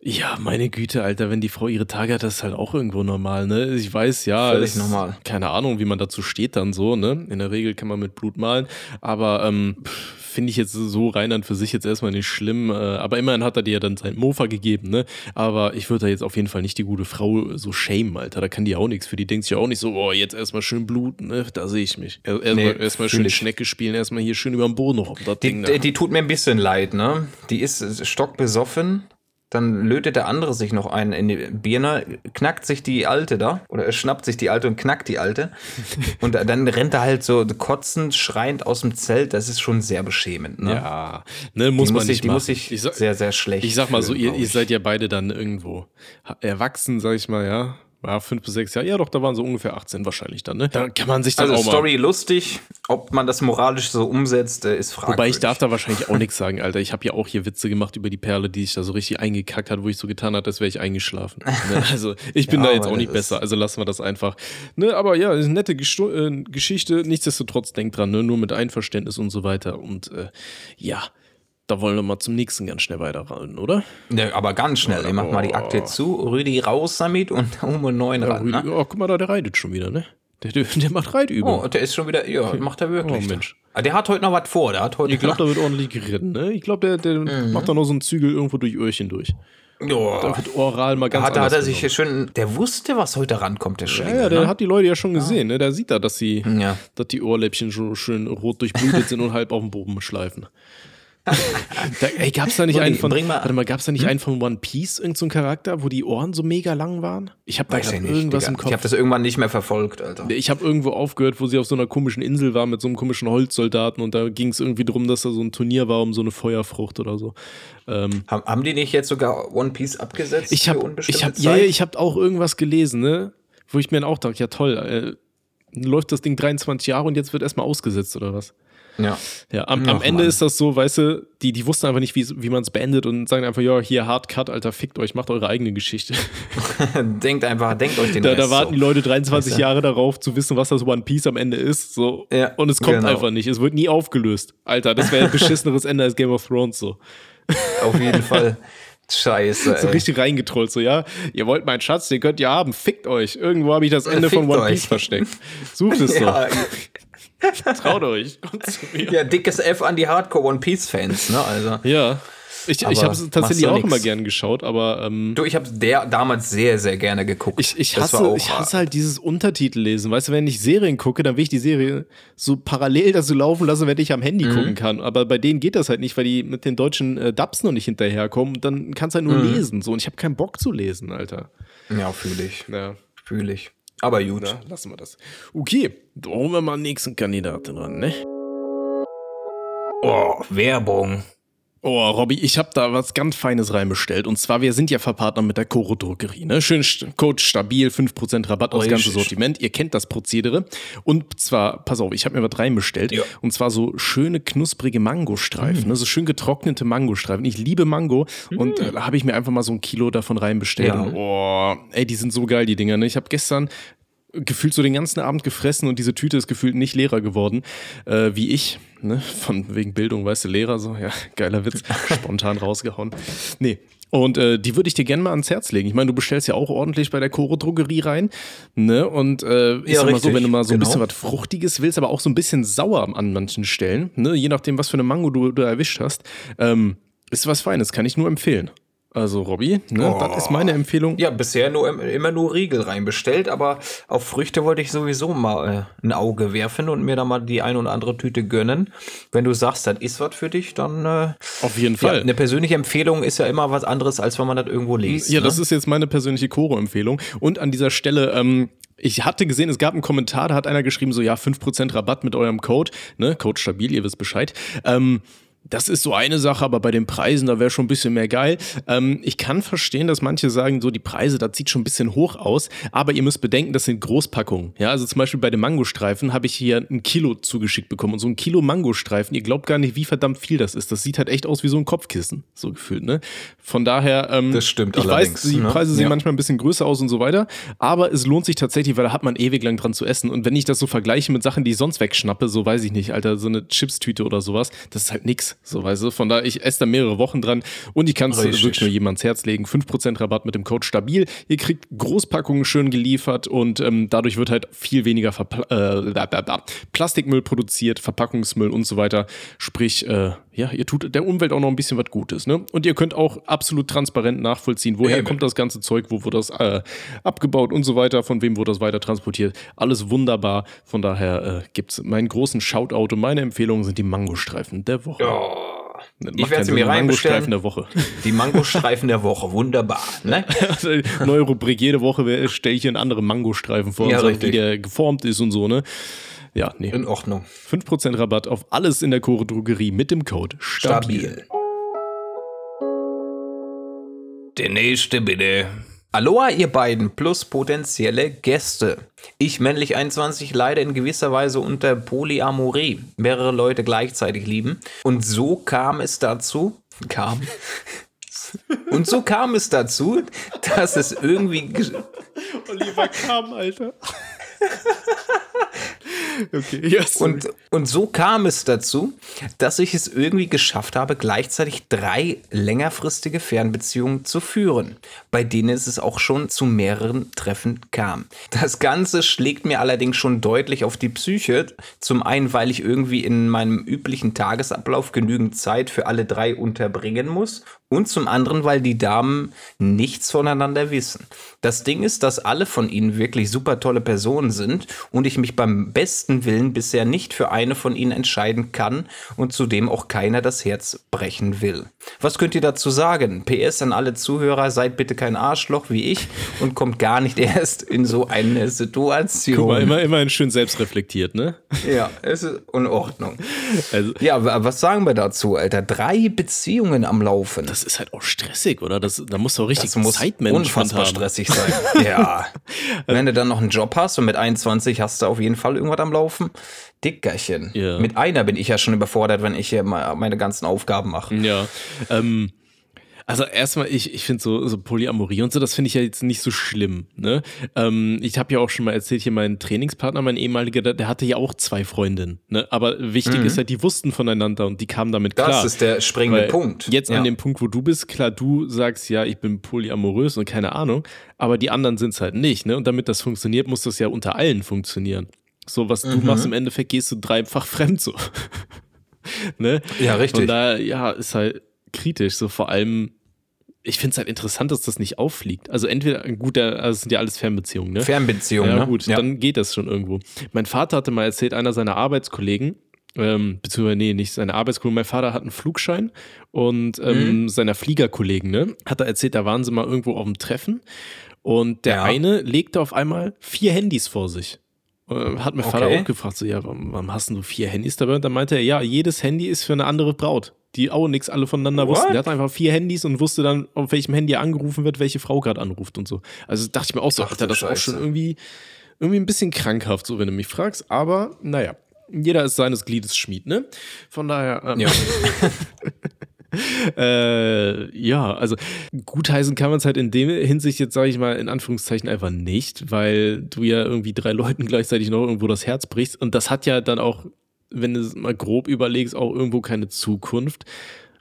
Ja, meine Güte, Alter, wenn die Frau ihre Tage hat, das ist halt auch irgendwo normal, ne? Ich weiß, ja. Völlig es- normal. Keine Ahnung, wie man dazu steht dann so, ne? In der Regel kann man mit Blut malen, aber ähm, pff, finde ich jetzt so rein an für sich jetzt erstmal nicht schlimm, äh, aber immerhin hat er dir ja dann sein Mofa gegeben, ne? Aber ich würde da jetzt auf jeden Fall nicht die gute Frau so shamen, Alter, da kann die auch nichts für, die denkt sich auch nicht so, oh, jetzt erstmal schön bluten, ne? Da sehe ich mich. Erstmal Nee, erstmal fühl schön ich. Schnecke spielen, erstmal hier schön über den Boden rum, Die, die, die tut mir ein bisschen leid, ne? Die ist stockbesoffen. Dann lötet der andere sich noch einen in die Birne, knackt sich die alte da, oder er schnappt sich die alte und knackt die alte. und dann rennt er halt so kotzend, schreiend aus dem Zelt. Das ist schon sehr beschämend, ne? Ja, ne, muss die man muss nicht sich, die muss sich ich, sag, sehr, sehr schlecht. ich sag mal so, ihr, ihr ich. seid ja beide dann irgendwo erwachsen, sag ich mal, ja. Ja, fünf bis sechs Jahre. Ja, doch, da waren so ungefähr 18 wahrscheinlich dann, ne? Da kann man sich dann Also auch mal. Story lustig, ob man das moralisch so umsetzt, äh, ist fragwürdig. Wobei ich darf da wahrscheinlich auch nichts sagen, Alter. Ich habe ja auch hier Witze gemacht über die Perle, die sich da so richtig eingekackt hat, wo ich so getan hat, als wäre ich eingeschlafen. Ne? Also ich bin Ja, da jetzt auch nicht besser, also lassen wir das einfach. Ne, aber ja, eine nette Gesto äh, Geschichte. Nichtsdestotrotz denkt dran, ne? nur mit Einverständnis und so weiter. Und äh, ja, da wollen wir mal zum nächsten ganz schnell weiterrollen, oder? Ja, aber ganz schnell. Ich mach mal die Akte zu, Rüdi raus damit und um einen neuen Ja, ran. Ne? oh, guck mal da, der reitet schon wieder, ne? Der, der, der macht Reitübungen. Oh, der ist schon wieder, ja, macht er wirklich. Oh, Mensch. Ah, Der hat heute noch was vor. Der hat heute Ich glaube, da wird ordentlich geritten, ne? Ich glaube, der, der Mhm. macht da noch so einen Zügel irgendwo durch Öhrchen durch. Da ja, wird oral mal ganz hat, hat er sich hier schön, der wusste, was heute rankommt, der Ja, Schlinge. ja, der ne? hat die Leute ja schon gesehen, ne? Der sieht da, dass sie, Ja. dass die Ohrläppchen schon schön rot durchblutet sind und halb auf dem Boden schleifen. da, ey, gab's da nicht Rudi, einen von, bring mal- Hm? warte mal, gab's da nicht einen von One Piece, irgendein so ein Charakter, wo die Ohren so mega lang waren? Ich habe da ich nicht, irgendwas Digga. im Ich Kopf. habe das irgendwann nicht mehr verfolgt, Alter. Ich habe irgendwo aufgehört, wo sie auf so einer komischen Insel war mit so einem komischen Holzsoldaten und da ging es irgendwie drum, dass da so ein Turnier war um so eine Feuerfrucht oder so. Ähm, Haben, haben die nicht jetzt sogar One Piece abgesetzt? ich habe ich hab, ja, ich habe auch irgendwas gelesen, ne? Wo ich mir dann auch dachte, ja toll, äh, läuft das Ding 23 Jahre und jetzt wird erstmal ausgesetzt oder was? Ja. Ja, am, am Ende Mann. ist das so, weißt du, die, die wussten einfach nicht, wie, wie man es beendet und sagen einfach, ja, hier Hard Cut, Alter, fickt euch, macht eure eigene Geschichte. denkt einfach, denkt euch den Da, Rest da warten so. die Leute 23 Weißt du? Jahre darauf, zu wissen, was das One Piece am Ende ist. So. Ja, und es kommt genau. einfach nicht. Es wird nie aufgelöst. Alter, das wäre ein beschisseneres Ende als Game of Thrones. So, Auf jeden Fall. Scheiße, so ey. richtig reingetrollt. So, ja, ihr wollt meinen Schatz, den könnt ihr haben. Fickt euch. Irgendwo habe ich das Ende von Fickt One euch. Piece versteckt. Sucht es Ja, doch. Traut euch. Kommt zu mir. ja, dickes F an die Hardcore One Piece Fans, ne? Also. Ja. Ich, ich Aber habe es tatsächlich auch nix. immer gern geschaut, aber ähm, Du, ich habe der damals sehr, sehr gerne geguckt. Ich, ich, hasse, auch ich hasse halt dieses Untertitellesen. Weißt du, wenn ich Serien gucke, dann will ich die Serie so parallel dazu laufen lassen, wenn ich am Handy Mhm. gucken kann. Aber bei denen geht das halt nicht, weil die mit den deutschen äh, Dubs noch nicht hinterherkommen. Dann kannst du halt nur Mhm. lesen. So. Und ich habe keinen Bock zu lesen, Alter. Ja, fühle ich. Ja, Fühle ich. Aber gut. na, lassen wir das. Okay, da holen wir mal den nächsten Kandidaten ran, ne? Oh, Werbung. Oh, Robby, ich habe da was ganz Feines reinbestellt. Und zwar, wir sind ja verpartnert mit der Coro Drogerie. Ne? Schön Code stabil, 5% Rabatt aufs ganze Sortiment. Ihr kennt das Prozedere. Und zwar, pass auf, ich habe mir was reinbestellt. Ja. Und zwar so schöne, knusprige Mangostreifen. Mm. Ne? So schön getrocknete Mangostreifen. Ich liebe Mango. Mm. Und äh, da habe ich mir einfach mal so ein Kilo davon reinbestellt. Ja. Und, oh, ey, die sind so geil, die Dinger. Ne? Ich habe gestern gefühlt so den ganzen Abend gefressen und diese Tüte ist gefühlt nicht leerer geworden, äh, wie ich. Ne? Von wegen Bildung, weißt du, Lehrer, so, ja, geiler Witz, spontan rausgehauen. Nee. Und äh, die würde ich dir gerne mal ans Herz legen. Ich meine, du bestellst ja auch ordentlich bei der Coro Drogerie rein. Ne? Und äh, ist ja, immer so, wenn du mal so ein genau. bisschen was Fruchtiges willst, aber auch so ein bisschen sauer an manchen Stellen, ne? je nachdem, was für eine Mango du, du erwischt hast, ähm, ist was Feines, kann ich nur empfehlen. Also Robby, ne, oh. das ist meine Empfehlung. Ja, bisher nur immer nur Riegel reinbestellt, aber auf Früchte wollte ich sowieso mal äh, ein Auge werfen und mir da mal die ein oder andere Tüte gönnen. Wenn du sagst, das ist was für dich, dann äh, auf jeden Fall. Ja, eine persönliche Empfehlung ist ja immer was anderes, als wenn man das irgendwo liest. Ja, ne? das ist jetzt meine persönliche Koro-Empfehlung. Und an dieser Stelle, ähm, ich hatte gesehen, es gab einen Kommentar, da hat einer geschrieben, so ja, 5% Rabatt mit eurem Code, ne, Code stabil, ihr wisst Bescheid. Ähm, das ist so eine Sache, aber bei den Preisen, da wäre schon ein bisschen mehr geil. Ähm, ich kann verstehen, dass manche sagen, so die Preise, das sieht schon ein bisschen hoch aus, aber ihr müsst bedenken, das sind Großpackungen. Ja, also zum Beispiel bei den Mangostreifen habe ich hier ein Kilo zugeschickt bekommen und so ein Kilo Mangostreifen, ihr glaubt gar nicht, wie verdammt viel das ist. Das sieht halt echt aus wie so ein Kopfkissen, so gefühlt, ne? Von daher, ähm, das stimmt ich weiß, die ne? Preise sehen ja. manchmal ein bisschen größer aus und so weiter, aber es lohnt sich tatsächlich, weil da hat man ewig lang dran zu essen. Und wenn ich das so vergleiche mit Sachen, die ich sonst wegschnappe, so weiß ich nicht, Alter, so eine Chipstüte oder sowas, das ist halt nix, so weißt du. Von daher, ich esse da mehrere Wochen dran und ich kann es wirklich nur jemand ans Herz legen. 5% Rabatt mit dem Code stabil. Ihr kriegt Großpackungen schön geliefert und ähm, dadurch wird halt viel weniger Verpla äh, Plastikmüll produziert, Verpackungsmüll und so weiter. Sprich, äh, ja, ihr tut der Umwelt auch noch ein bisschen was Gutes. Ne? Und ihr könnt auch absolut transparent nachvollziehen, woher Eben. kommt das ganze Zeug, wo wurde das äh, abgebaut und so weiter, von wem wurde das weiter transportiert. Alles wunderbar. Von daher äh, gibt es meinen großen Shoutout und meine Empfehlungen sind die Mangostreifen der Woche. Oh. Ich werde sie mir reinbestellen. der Woche. Die Mangostreifen der Woche, wunderbar. Ne? Also, neue Rubrik, jede Woche stelle ich hier einen anderen Mangostreifen vor, ja, und wie der geformt ist und so, ne? Ja, nee. In Ordnung. 5% Rabatt auf alles in der Chore Drogerie mit dem Code STABIL. Stabil. Der nächste bitte. Aloha, ihr beiden, plus potenzielle Gäste. Ich, männlich 21, leide in gewisser Weise unter Polyamorie. Mehrere Leute gleichzeitig lieben. Und so kam es dazu, kam. Und so kam es dazu, dass es irgendwie. Oliver kam, Alter. okay, yes. und, und so kam es dazu, dass ich es irgendwie geschafft habe, gleichzeitig drei längerfristige Fernbeziehungen zu führen, bei denen es auch schon zu mehreren Treffen kam. Das Ganze schlägt mir allerdings schon deutlich auf die Psyche. Zum einen, weil ich irgendwie in meinem üblichen Tagesablauf genügend Zeit für alle drei unterbringen muss und zum anderen, weil die Damen nichts voneinander wissen. Das Ding ist, dass alle von ihnen wirklich super tolle Personen sind und ich mich beim besten Willen bisher nicht für eine von ihnen entscheiden kann und zudem auch keiner das Herz brechen will. Was könnt ihr dazu sagen? PS an alle Zuhörer, seid bitte kein Arschloch wie ich und kommt gar nicht erst in so eine Situation. Guck mal, immer, immerhin schön selbst reflektiert, ne? Ja, es ist in Ordnung. Also, ja, was sagen wir dazu, Alter? Drei Beziehungen am Laufen das ist halt auch stressig, oder? Das, da musst du auch richtig das muss Zeitmanagement unfassbar haben. stressig sein. ja. Wenn du dann noch einen Job hast und mit 21 hast du auf jeden Fall irgendwas am Laufen. Dickerchen. Ja. Mit einer bin ich ja schon überfordert, wenn ich hier meine ganzen Aufgaben mache. Ja. Ähm, also erstmal, ich, ich finde so, so Polyamorie und so, das finde ich ja jetzt nicht so schlimm. Ne? Ähm, ich habe ja auch schon mal erzählt, hier mein Trainingspartner, mein ehemaliger, der, der hatte ja auch zwei Freundinnen. Ne? Aber wichtig mhm. ist halt, die wussten voneinander und die kamen damit klar. Das ist der springende Weil Punkt. Jetzt ja. an dem Punkt, wo du bist, klar, du sagst ja, ich bin polyamorös und keine Ahnung, aber die anderen sind es halt nicht. Ne? Und damit das funktioniert, muss das ja unter allen funktionieren. So, was mhm. du machst im Endeffekt, gehst du dreifach fremd so. ne? Ja, richtig. Und da, ja, ist halt kritisch. So vor allem, ich finde es halt interessant, dass das nicht auffliegt. Also entweder, gut, also es sind ja alles Fernbeziehungen, ne? Fernbeziehungen, ja, ne? gut, ja. dann geht das schon irgendwo. Mein Vater hatte mal erzählt, einer seiner Arbeitskollegen, ähm, beziehungsweise, nee, nicht seine Arbeitskollegen, mein Vater hat einen Flugschein und ähm, mhm. seiner Fliegerkollegen, ne, hat er erzählt, da waren sie mal irgendwo auf dem Treffen und der ja. eine legte auf einmal vier Handys vor sich. Äh, hat mein okay. Vater auch gefragt, so, ja, warum, warum hast du vier Handys dabei? Und dann meinte er, ja, jedes Handy ist für eine andere Braut die auch nichts alle voneinander What? wussten. Der hat einfach vier Handys und wusste dann, auf welchem Handy angerufen wird, welche Frau gerade anruft und so. Also dachte ich mir auch so, Ach Alter, das ist auch schon irgendwie, irgendwie ein bisschen krankhaft, so wenn du mich fragst. Aber naja, jeder ist seines Gliedes Schmied, ne? Von daher, ähm, Ja. äh, ja, also gutheißen kann man es halt in dem Hinsicht jetzt, sage ich mal, in Anführungszeichen einfach nicht, weil du ja irgendwie drei Leuten gleichzeitig noch irgendwo das Herz brichst. Und das hat ja dann auch, wenn du es mal grob überlegst, auch irgendwo keine Zukunft.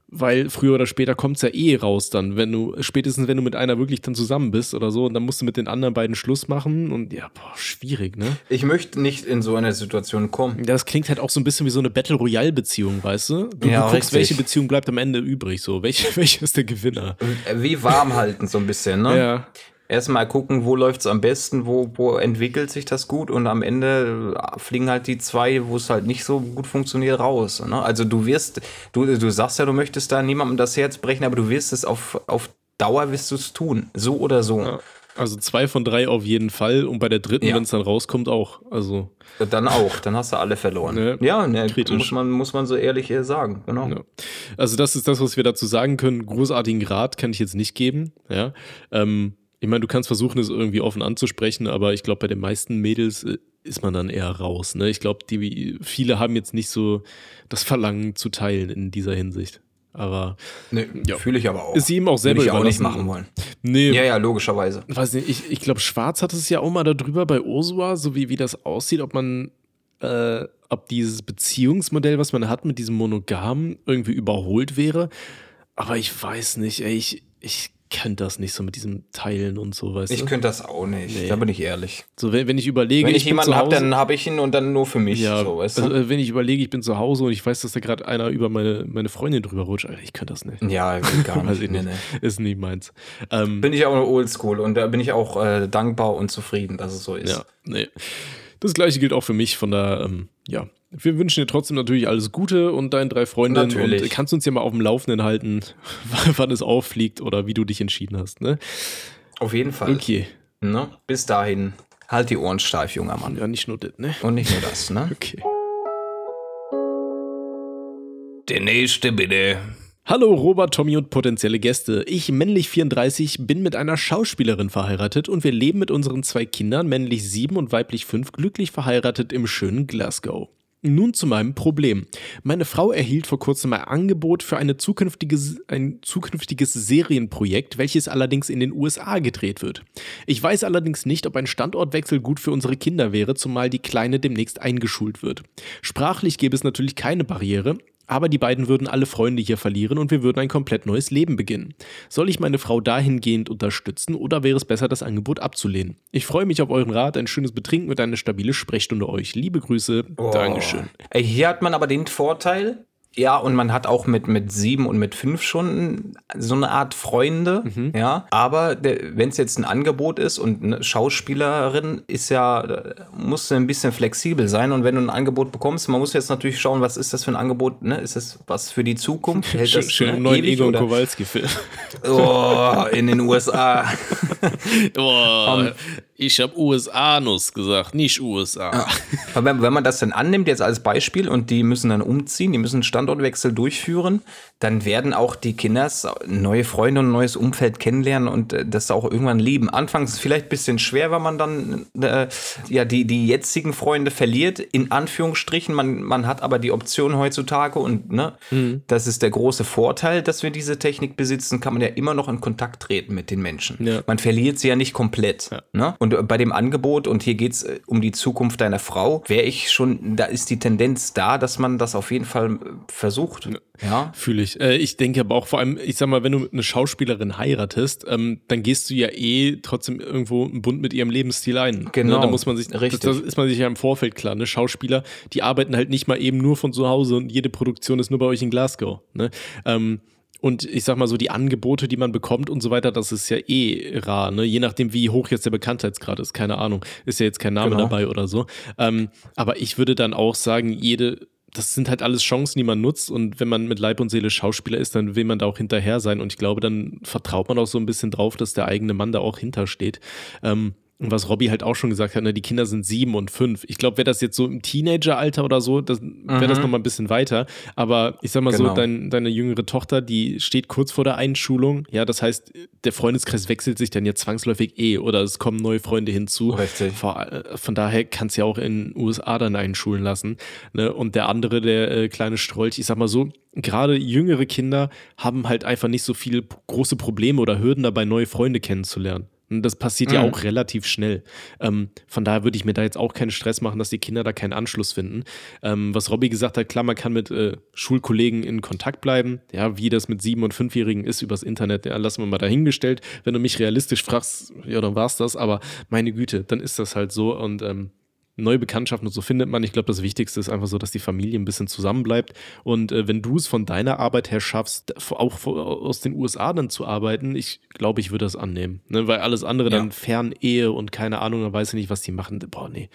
Weil früher oder später kommt es ja eh raus dann, wenn du, spätestens wenn du mit einer wirklich dann zusammen bist oder so, und dann musst du mit den anderen beiden Schluss machen und ja, boah, schwierig, ne? Ich möchte nicht in so eine Situation kommen. Ja, das klingt halt auch so ein bisschen wie so eine Battle Royale Beziehung, weißt du? Du, Ja, du guckst, richtig. welche Beziehung bleibt am Ende übrig, so. Welche, welcher ist der Gewinner? Wie warm halten so ein bisschen, ne? Ja. Erstmal gucken, wo läuft's am besten, wo, wo entwickelt sich das gut und am Ende äh, fliegen halt die zwei, wo es halt nicht so gut funktioniert, raus. Ne? Also du wirst, du, du sagst ja, du möchtest da niemandem das Herz brechen, aber du wirst es auf, auf Dauer wirst du es tun. So oder so. Ja. Also zwei von drei auf jeden Fall und bei der dritten, Ja. wenn es dann rauskommt, auch. Also, Dann auch, dann hast du alle verloren. Ne, ja, ne, kritisch. muss man, muss man so ehrlich äh, sagen. Genau. ja. also das ist das, was wir dazu sagen können. Großartigen Rat kann ich jetzt nicht geben. Ja. Ähm, ich meine, du kannst versuchen, es irgendwie offen anzusprechen, aber ich glaube, bei den meisten Mädels äh, ist man dann eher raus. Ne? Ich glaube, die viele haben jetzt nicht so das Verlangen zu teilen in dieser Hinsicht. Aber Ne, Ja. Fühle ich aber auch. ist ihm auch selber Würde ich auch nicht machen wollen. nee, Ja, ja, logischerweise. weiß nicht, ich, ich glaube, Schwarz hat es ja auch mal darüber bei Ursula, so wie, wie das aussieht, ob man, äh, ob dieses Beziehungsmodell, was man hat mit diesem Monogam, irgendwie überholt wäre. Aber ich weiß nicht, ey, ich, ich könnte das nicht so mit diesem Teilen und so, weißt Ich du? könnte das auch nicht. Nee. Da bin ich ehrlich. So, wenn, wenn ich überlege, Wenn ich, bin jemanden habe, dann habe ich ihn und dann nur für mich. ja, so, weißt du? also, äh, wenn ich überlege, ich bin zu Hause und ich weiß, dass da gerade einer über meine, meine Freundin drüber rutscht, Alter, ich könnte das nicht. ja, gar nicht. ich Nee, nicht. nee. Ist nicht meins. Ähm, Bin ich auch oldschool und da bin ich auch äh, dankbar und zufrieden, dass es so ist. Ja, nee. Das gleiche gilt auch für mich, von da, ähm, ja. Wir wünschen dir trotzdem natürlich alles Gute und deinen drei Freundinnen. Natürlich. Und kannst uns ja mal auf dem Laufenden halten, wann es auffliegt oder wie du dich entschieden hast, ne? Auf jeden Fall. Okay. Ne? Bis dahin, halt die Ohren steif, junger Mann. Ja, nicht nur das, ne? Und nicht nur das, ne? Okay. Der nächste bitte. Hallo Robert, Tommy und potenzielle Gäste. Ich, männlich 34, bin mit einer Schauspielerin verheiratet und wir leben mit unseren zwei Kindern, männlich 7 und weiblich 5, glücklich verheiratet im schönen Glasgow. Nun zu meinem Problem. Meine Frau erhielt vor kurzem ein Angebot für eine zukünftige, ein zukünftiges Serienprojekt, welches allerdings in den USA gedreht wird. Ich weiß allerdings nicht, ob ein Standortwechsel gut für unsere Kinder wäre, zumal die Kleine demnächst eingeschult wird. Sprachlich gäbe es natürlich keine Barriere, aber die beiden würden alle Freunde hier verlieren und wir würden ein komplett neues Leben beginnen. Soll ich meine Frau dahingehend unterstützen oder wäre es besser, das Angebot abzulehnen? Ich freue mich auf euren Rat, ein schönes Betrinken und eine stabile Sprechstunde euch. Liebe Grüße, Dankeschön. Ey, hier hat man aber den Vorteil, ja, und man hat auch mit, mit sieben und mit fünf schon so eine Art Freunde, Mhm. ja. Aber wenn es jetzt ein Angebot ist und eine Schauspielerin ist ja, äh, muss ein bisschen flexibel sein. Und wenn du ein Angebot bekommst, man muss jetzt natürlich schauen, was ist das für ein Angebot, ne? Ist das was für die Zukunft? Hält Schön, das schön ne, neuen Egon Kowalski-Film. Oh, in den USA. Boah, ich habe USA-Nuss gesagt, nicht USA. Aber wenn, wenn man das dann annimmt, jetzt als Beispiel, und die müssen dann umziehen, die müssen einen Standortwechsel durchführen, dann werden auch die Kinder neue Freunde und ein neues Umfeld kennenlernen und äh, das auch irgendwann lieben. Anfangs ist es vielleicht ein bisschen schwer, weil man dann äh, ja die, die jetzigen Freunde verliert, in Anführungsstrichen. Man, man hat aber die Option heutzutage und ne, Mhm. das ist der große Vorteil, dass wir diese Technik besitzen, kann man ja immer noch in Kontakt treten mit den Menschen. Ja. Man verliert sie ja nicht komplett. Ne? Und äh, bei dem Angebot, und hier geht es um die Zukunft deiner Frau, wäre ich schon, da ist die Tendenz da, dass man das auf jeden Fall äh, versucht. Ja. Fühle ich. Äh, ich denke aber auch vor allem, ich sag mal, wenn du eine Schauspielerin heiratest, ähm, dann gehst du ja eh trotzdem irgendwo einen Bund mit ihrem Lebensstil ein. Genau, Ne, da muss man sich, richtig. Das, das ist man sich ja im Vorfeld klar. Ne? Schauspieler, die arbeiten halt nicht mal eben nur von zu Hause und jede Produktion ist nur bei euch in Glasgow. Ne? Ähm, und ich sag mal so, die Angebote, die man bekommt und so weiter, das ist ja eh rar, ne? Je nachdem, wie hoch jetzt der Bekanntheitsgrad ist, keine Ahnung. Ist ja jetzt kein Name Genau. dabei oder so. Ähm, aber ich würde dann auch sagen, jede, das sind halt alles Chancen, die man nutzt. Und wenn man mit Leib und Seele Schauspieler ist, dann will man da auch hinterher sein. Und ich glaube, dann vertraut man auch so ein bisschen drauf, dass der eigene Mann da auch hintersteht. Ähm, und was Robbie halt auch schon gesagt hat, ne, die Kinder sind sieben und fünf. Ich glaube, wäre das jetzt so im Teenageralter oder so, wäre mhm. das nochmal ein bisschen weiter. Aber ich sag mal genau. so, dein, deine jüngere Tochter, die steht kurz vor der Einschulung. Ja, das heißt, der Freundeskreis wechselt sich dann ja zwangsläufig eh oder es kommen neue Freunde hinzu. Richtig. Von, von daher kannst du ja auch in den USA dann einschulen lassen. Ne? Und der andere, der äh, kleine Strolch, ich sag mal so, gerade jüngere Kinder haben halt einfach nicht so viele große Probleme oder Hürden dabei, neue Freunde kennenzulernen. Und das passiert mhm. ja auch relativ schnell. Ähm, von daher würde ich mir da jetzt auch keinen Stress machen, dass die Kinder da keinen Anschluss finden. Ähm, was Robby gesagt hat, klar, man kann mit äh, Schulkollegen in Kontakt bleiben. Ja, wie das mit sieben- und fünfjährigen ist übers Internet, ja, lassen wir mal dahingestellt. Wenn du mich realistisch fragst, ja, dann war es das. Aber meine Güte, dann ist das halt so. Und ähm, neue Bekanntschaften und so findet man. Ich glaube, das Wichtigste ist einfach so, dass die Familie ein bisschen zusammenbleibt. Und äh, wenn du es von deiner Arbeit her schaffst, auch aus den USA dann zu arbeiten, ich glaube, ich würde das annehmen. Ne? Weil alles andere ja. dann Fernehe und keine Ahnung, dann weiß ich nicht, was die machen. Boah, nee.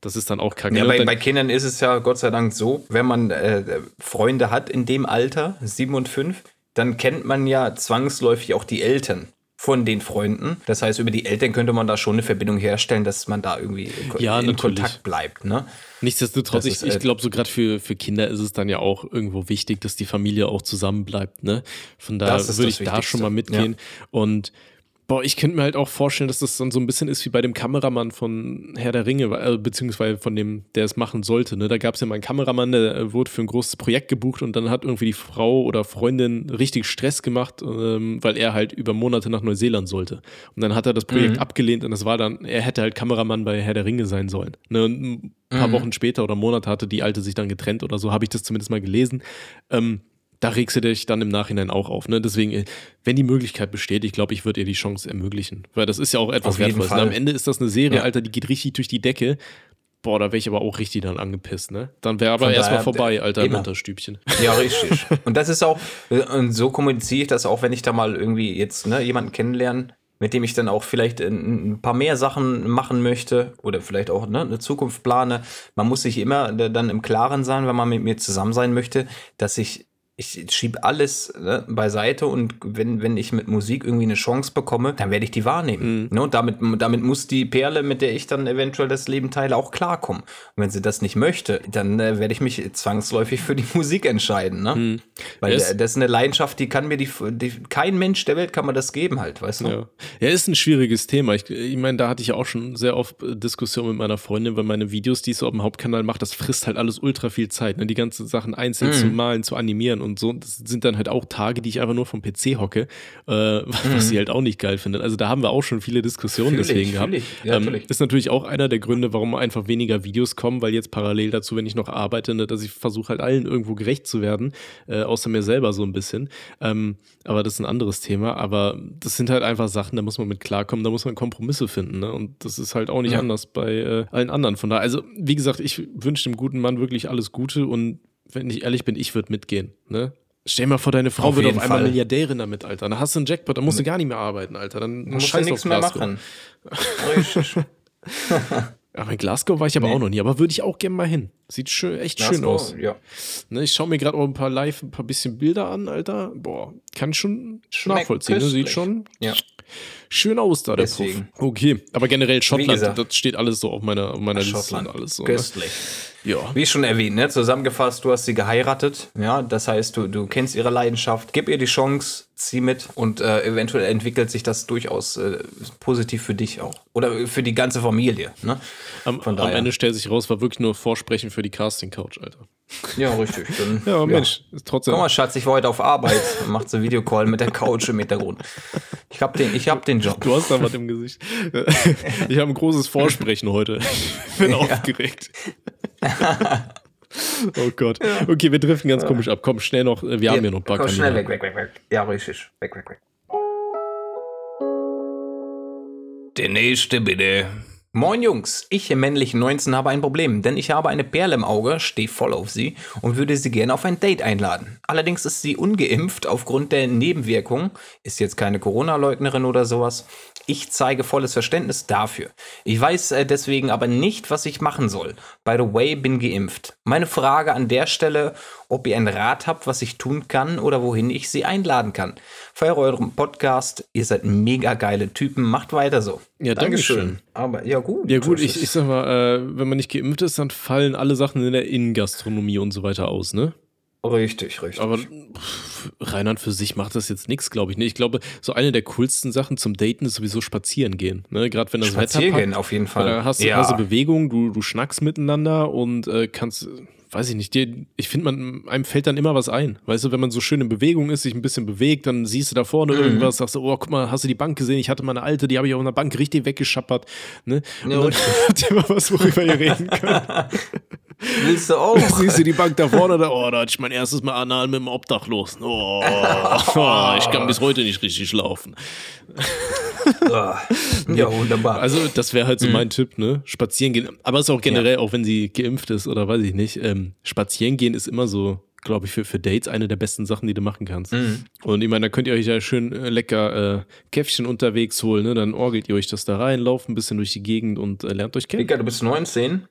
Das ist dann auch kacke. Ja, bei, bei Kindern ist es ja Gott sei Dank so, wenn man äh, Freunde hat in dem Alter, sieben und fünf, dann kennt man ja zwangsläufig auch die Eltern von den Freunden. Das heißt, über die Eltern könnte man da schon eine Verbindung herstellen, dass man da irgendwie ja, in Kontakt bleibt. Ne? Nichtsdestotrotz, ich, ich glaube, so gerade für, für Kinder ist es dann ja auch irgendwo wichtig, dass die Familie auch zusammen bleibt. Ne? Von daher würde ich da schon mal mitgehen. Ja. Und Boah, ich könnte mir halt auch vorstellen, dass das dann so ein bisschen ist wie bei dem Kameramann von Herr der Ringe, äh, beziehungsweise von dem, der es machen sollte. Ne? Da gab es ja mal einen Kameramann, der äh, wurde für ein großes Projekt gebucht und dann hat irgendwie die Frau oder Freundin richtig Stress gemacht, ähm, weil er halt über Monate nach Neuseeland sollte. Und dann hat er das Projekt mhm. abgelehnt und das war dann, er hätte halt Kameramann bei Herr der Ringe sein sollen. Ne? Und ein paar mhm. Wochen später oder Monate hatte die Alte sich dann getrennt oder so, habe ich das zumindest mal gelesen. Ähm, da regst du dich dann im Nachhinein auch auf. Ne? Deswegen, äh, wenn die Möglichkeit besteht, ich glaube, ich würde ihr die Chance ermöglichen. Weil das ist ja auch etwas Wertvolles. Ne? Am Ende ist das eine Serie, ja. Alter, die geht richtig durch die Decke. Boah, da wäre ich aber auch richtig dann angepisst, ne? Dann wäre aber erstmal vorbei, Alter, im Unterstübchen. Ja, richtig. und das ist auch, und so kommuniziere ich das auch, wenn ich da mal irgendwie jetzt ne, jemanden kennenlerne, mit dem ich dann auch vielleicht ein, ein paar mehr Sachen machen möchte oder vielleicht auch ne, eine Zukunft plane. Man muss sich immer dann im Klaren sein, wenn man mit mir zusammen sein möchte, dass ich ich schiebe alles ne, beiseite und wenn, wenn ich mit Musik irgendwie eine Chance bekomme, dann werde ich die wahrnehmen. Mhm. Ne? Und damit, damit muss die Perle, mit der ich dann eventuell das Leben teile, auch klarkommen. Und wenn sie das nicht möchte, dann äh, werde ich mich zwangsläufig für die Musik entscheiden. Ne? Mhm. Weil yes. das ist eine Leidenschaft, die kann mir die, die, kein Mensch der Welt kann mir das geben halt, weißt du? Ja, ja ist ein schwieriges Thema. Ich, ich meine, da hatte ich auch schon sehr oft äh, Diskussionen mit meiner Freundin, weil meine Videos, die ich so auf dem Hauptkanal mache, das frisst halt alles ultra viel Zeit. Ne? Die ganzen Sachen einzeln mhm. zu malen, zu animieren und und so. Das sind dann halt auch Tage, die ich einfach nur vom PC hocke, äh, was mhm. sie halt auch nicht geil findet. Also da haben wir auch schon viele Diskussionen fühl deswegen ich, gehabt. Ja, ähm, ist natürlich auch einer der Gründe, warum einfach weniger Videos kommen, weil jetzt parallel dazu, wenn ich noch arbeite, ne, dass ich versuche halt allen irgendwo gerecht zu werden, äh, außer mir selber so ein bisschen. Ähm, aber das ist ein anderes Thema. Aber das sind halt einfach Sachen, da muss man mit klarkommen, da muss man Kompromisse finden. Ne? Und das ist halt auch nicht ja. anders bei äh, allen anderen. Von daher, also wie gesagt, ich wünsche dem guten Mann wirklich alles Gute und wenn ich ehrlich bin, ich würde mitgehen. Ne? Stell dir mal vor, deine Frau auf wird auf einmal Fall. Milliardärin damit, Alter. Dann hast du einen Jackpot, dann musst du gar nicht mehr arbeiten, Alter. Dann musst du nichts mehr machen. Aber in Glasgow war ich aber nee. auch noch nie, aber würde ich auch gerne mal hin. Sieht schön, echt Glasgow, schön aus. Ja. Ne, ich schaue mir gerade auch ein paar live, ein paar bisschen Bilder an, Alter. Boah, kann schon Schmeckt nachvollziehen. Ne? Sieht schon ja. Schön aus da, der Deswegen. Puff. Okay, aber generell Schottland, das steht alles so auf meiner, auf meiner Liste. Schottland, alles so, köstlich. Ne? Ja. Wie schon erwähnt, ne? zusammengefasst, du hast sie geheiratet. Ja, das heißt, du, du kennst ihre Leidenschaft. Gib ihr die Chance, zieh mit und äh, eventuell entwickelt sich das durchaus äh, positiv für dich auch. Oder für die ganze Familie. Ne? Am, am Ende stellt sich raus, war wirklich nur Vorsprechen für die Casting-Couch, Alter. Ja, richtig. Dann, ja, Mensch, ja. trotzdem. Guck mal, Schatz, ich war heute auf Arbeit und macht so Videocall mit der Couch im Hintergrund. Ich hab den, ich hab den Job. Du hast da was im Gesicht. Ich habe ein großes Vorsprechen heute. Ich bin ja. aufgeregt. oh Gott. Okay, wir driften ganz komisch ab. Komm, schnell noch. Wir ja, haben ja noch ein paar komm, Schnell weg, weg, weg, weg. Ja, richtig. Weg, weg, weg. Der nächste bitte. Moin Jungs, ich im männlichen 19 habe ein Problem, denn ich habe eine Perle im Auge, stehe voll auf sie und würde sie gerne auf ein Date einladen. Allerdings ist sie ungeimpft aufgrund der Nebenwirkungen, ist jetzt keine Corona-Leugnerin oder sowas, Ich zeige volles Verständnis dafür. Ich weiß äh, deswegen aber nicht, was ich machen soll. By the way, bin geimpft. Meine Frage an der Stelle, ob ihr einen Rat habt, was ich tun kann oder wohin ich sie einladen kann. Feiere euren Podcast. Ihr seid mega geile Typen. Macht weiter so. Ja, Dankeschön. Dankeschön. Aber ja, gut. Ja, gut, ich, ich sag mal, äh, wenn man nicht geimpft ist, dann fallen alle Sachen in der Innengastronomie und so weiter aus, ne? Richtig, richtig. Aber Rheinland für sich macht das jetzt nichts, glaube ich. Ne? Ich glaube, so eine der coolsten Sachen zum Daten ist sowieso spazieren gehen. Ne? Gerade wenn das spazieren Wetter gehen, auf jeden Fall. Da hast, ja. hast du Bewegung, du, du schnackst miteinander und äh, kannst, weiß ich nicht, dir, ich finde, man einem fällt dann immer was ein. Weißt du, wenn man so schön in Bewegung ist, sich ein bisschen bewegt, dann siehst du da vorne mhm. irgendwas, sagst du, oh, guck mal, hast du die Bank gesehen? Ich hatte mal eine alte, die habe ich auf einer Bank richtig weggeschappert. Ne? Und ja, dann habt ihr mal was, worüber ihr reden könnt. Willst du auch? Siehst du die Bank da vorne? Da, oh, da hatte ich mein erstes Mal anal mit dem Obdachlosen. Oh, oh, ich kann bis heute nicht richtig laufen. Ah, ja, wunderbar. Also, das wäre halt so mhm. mein Tipp, ne? Spazieren gehen. Aber es ist auch generell, ja. auch wenn sie geimpft ist oder weiß ich nicht, ähm, spazieren gehen ist immer so, glaube ich, für, für Dates eine der besten Sachen, die du machen kannst. Mhm. Und ich meine, da könnt ihr euch ja schön äh, lecker äh, Käffchen unterwegs holen, ne? Dann orgelt ihr euch das da rein, lauft ein bisschen durch die Gegend und äh, lernt euch kennen. Digga, du bist 19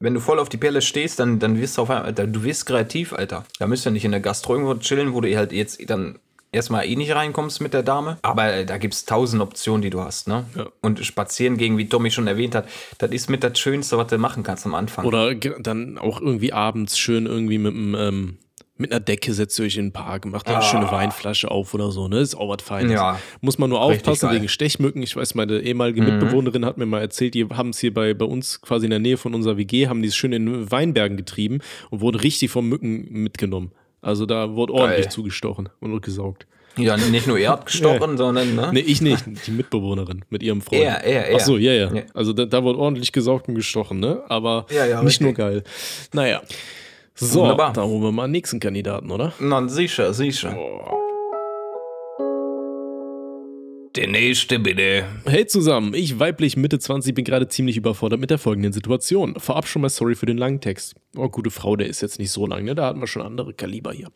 wenn du voll auf die Pelle stehst, dann, dann wirst du auf einmal, du wirst kreativ, Alter. Da müsst ihr nicht in der Gastro irgendwo chillen, wo du halt jetzt dann erstmal eh nicht reinkommst mit der Dame. Aber äh, da gibt es tausend Optionen, die du hast, ne? Ja. Und spazieren gegen, wie Tommy schon erwähnt hat, das ist mit das Schönste, was du machen kannst am Anfang. Oder dann auch irgendwie abends schön irgendwie mit einem ähm, mit einer Decke setzt ihr euch in den Park, macht da eine ah. schöne Weinflasche auf oder so, ne? Ist auch was Feines. Ja. Muss man nur aufpassen wegen Stechmücken. Ich weiß, meine ehemalige mhm. Mitbewohnerin hat mir mal erzählt, die haben es hier bei, bei uns quasi in der Nähe von unserer WG, haben die es schön in Weinbergen getrieben und wurden richtig vom Mücken mitgenommen. Also da wurde ordentlich Geil. zugestochen und gesaugt. Ja, nicht nur er hat gestochen, sondern, ne? Nee, ich nicht, die Mitbewohnerin mit ihrem Freund. Er, er, er. Ach so, ja, ja. ja. Also da, da wurde ordentlich gesaugt und gestochen, ne? Aber ja, ja, nicht richtig. nur geil. Naja. So, Wunderbar. dann holen wir mal den nächsten Kandidaten, oder? Na, sicher, sicher. Oh. Der nächste bitte. Hey zusammen, ich weiblich Mitte 20 bin gerade ziemlich überfordert mit der folgenden Situation. Vorab schon mal sorry für den langen Text. Oh, gute Frau, der ist jetzt nicht so lang, ne? Da hatten wir schon andere Kaliber hier.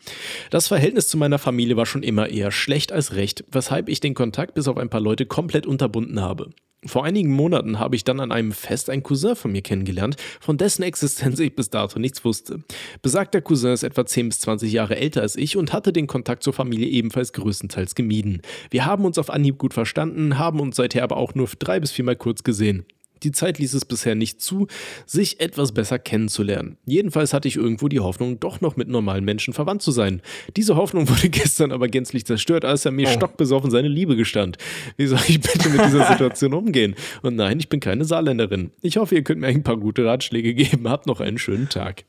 Das Verhältnis zu meiner Familie war schon immer eher schlecht als recht, weshalb ich den Kontakt bis auf ein paar Leute komplett unterbunden habe. Vor einigen Monaten habe ich dann an einem Fest einen Cousin von mir kennengelernt, von dessen Existenz ich bis dato nichts wusste. Besagter Cousin ist etwa 10 bis 20 Jahre älter als ich und hatte den Kontakt zur Familie ebenfalls größtenteils gemieden. Wir haben uns auf Anhieb gut verstanden, haben uns seither aber auch nur drei bis viermal kurz gesehen. Die Zeit ließ es bisher nicht zu, sich etwas besser kennenzulernen. Jedenfalls hatte ich irgendwo die Hoffnung, doch noch mit normalen Menschen verwandt zu sein. Diese Hoffnung wurde gestern aber gänzlich zerstört, als er mir oh. stockbesoffen seine Liebe gestand. Wie soll ich bitte mit dieser Situation umgehen? Und nein, ich bin keine Saarländerin. Ich hoffe, ihr könnt mir ein paar gute Ratschläge geben. Habt noch einen schönen Tag.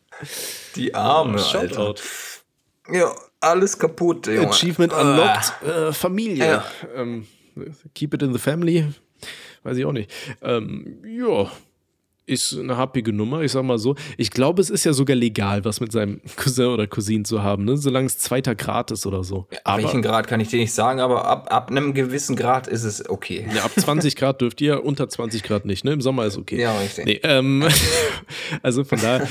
Die Arme, oh, Alter. Ja, alles kaputt. Junge. Achievement unlocked. Äh, Familie. Ja. Ähm, keep it in the family weiß ich auch nicht. Ähm, ja, ist eine happige Nummer, ich sag mal so. Ich glaube, es ist ja sogar legal, was mit seinem Cousin oder Cousin zu haben, ne? solange es zweiter Grad ist oder so. Aber, welchen Grad kann ich dir nicht sagen, aber ab, ab einem gewissen Grad ist es okay. Ja, ab 20 Grad dürft ihr, unter 20 Grad nicht, ne? Im Sommer ist okay. Ja, richtig. Nee, ähm, also von daher,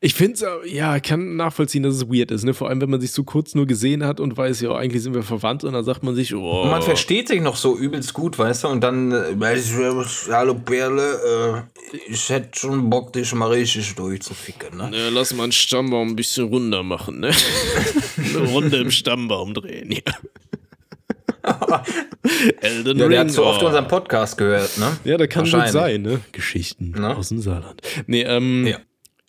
ich finde es, ja, kann nachvollziehen, dass es weird ist, ne? Vor allem, wenn man sich so kurz nur gesehen hat und weiß, ja, eigentlich sind wir verwandt und dann sagt man sich, oh. Und man versteht sich noch so übelst gut, weißt du? Und dann, äh, hallo Perle, äh, ich hätte schon Bock, dich mal richtig durchzuficken, ne? Ja, lass mal einen Stammbaum ein bisschen runder machen, ne? Eine Runde im Stammbaum drehen, ja. Elden ja, der hat so oft oh. unseren Podcast gehört, ne? Ja, da kann gut sein, ne? Geschichten ne? aus dem Saarland. Nee, ähm, ja.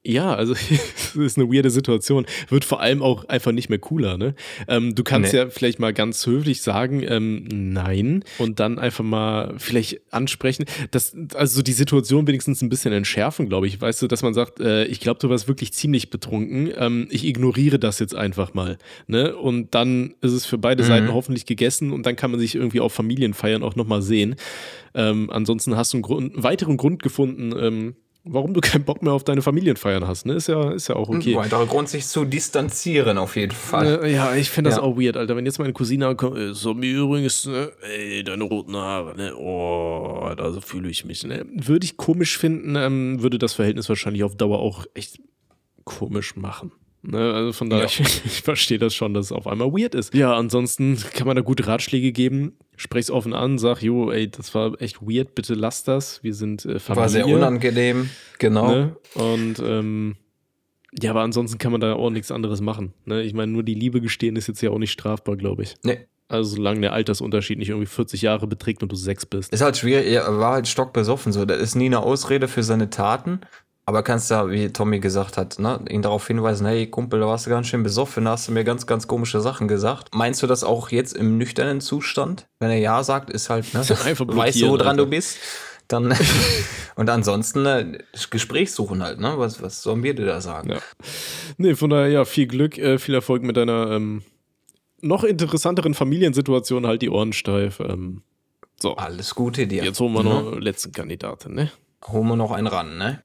Ja, also das ist eine weirde Situation. Wird vor allem auch einfach nicht mehr cooler, ne? Ähm, du kannst nee. ja vielleicht mal ganz höflich sagen, ähm, nein, und dann einfach mal vielleicht ansprechen, dass, also die Situation wenigstens ein bisschen entschärfen, glaube ich. Weißt du, dass man sagt, äh, ich glaube, du warst wirklich ziemlich betrunken, ähm, ich ignoriere das jetzt einfach mal, ne? Und dann ist es für beide mhm. Seiten hoffentlich gegessen und dann kann man sich irgendwie auf Familienfeiern auch nochmal sehen. Ähm, ansonsten hast du einen, Grund, einen weiteren Grund gefunden, ähm, warum du keinen Bock mehr auf deine Familienfeiern hast. Ne? Ist, ja, ist ja auch okay. Ein weiterer Grund, sich zu distanzieren, auf jeden Fall. Äh, ja, ich finde das ja. auch weird, Alter. Wenn jetzt meine Cousine kommt, äh, so mir übrigens, ne? ey, deine roten Haare, ne? Oh, da so fühle ich mich. Ne? Würde ich komisch finden, ähm, würde das Verhältnis wahrscheinlich auf Dauer auch echt komisch machen. Ne? Also von daher, ja. ich, ich verstehe das schon, dass es auf einmal weird ist. Ja, ansonsten kann man da gute Ratschläge geben. Sprech's offen an, sag, jo, ey, das war echt weird, bitte lass das. Wir sind äh, Familie. War sehr unangenehm, genau. Ne? Und ähm, ja, aber ansonsten kann man da auch nichts anderes machen. Ne? Ich meine, nur die Liebe gestehen ist jetzt ja auch nicht strafbar, glaube ich. Nee. Also solange der Altersunterschied nicht irgendwie 40 Jahre beträgt und du sechs bist. Ist halt schwierig, er war halt stockbesoffen so. Das ist nie eine Ausrede für seine Taten. Aber kannst ja, wie Tommy gesagt hat, ne, ihn darauf hinweisen, hey Kumpel, da warst du ganz schön besoffen, da hast du mir ganz, ganz komische Sachen gesagt. Meinst du das auch jetzt im nüchternen Zustand? Wenn er Ja sagt, ist halt, ne, Einfach weißt du, woran Alter. du bist? Dann und ansonsten ne, Gespräch suchen halt, ne? Was, was sollen wir dir da sagen? Ja. Nee, von daher, ja, viel Glück, äh, viel Erfolg mit deiner ähm, noch interessanteren Familiensituation, halt die Ohren steif. Ähm, so. Alles Gute dir. Jetzt holen wir mhm. noch letzten Kandidaten, ne? Holen wir noch einen ran, ne?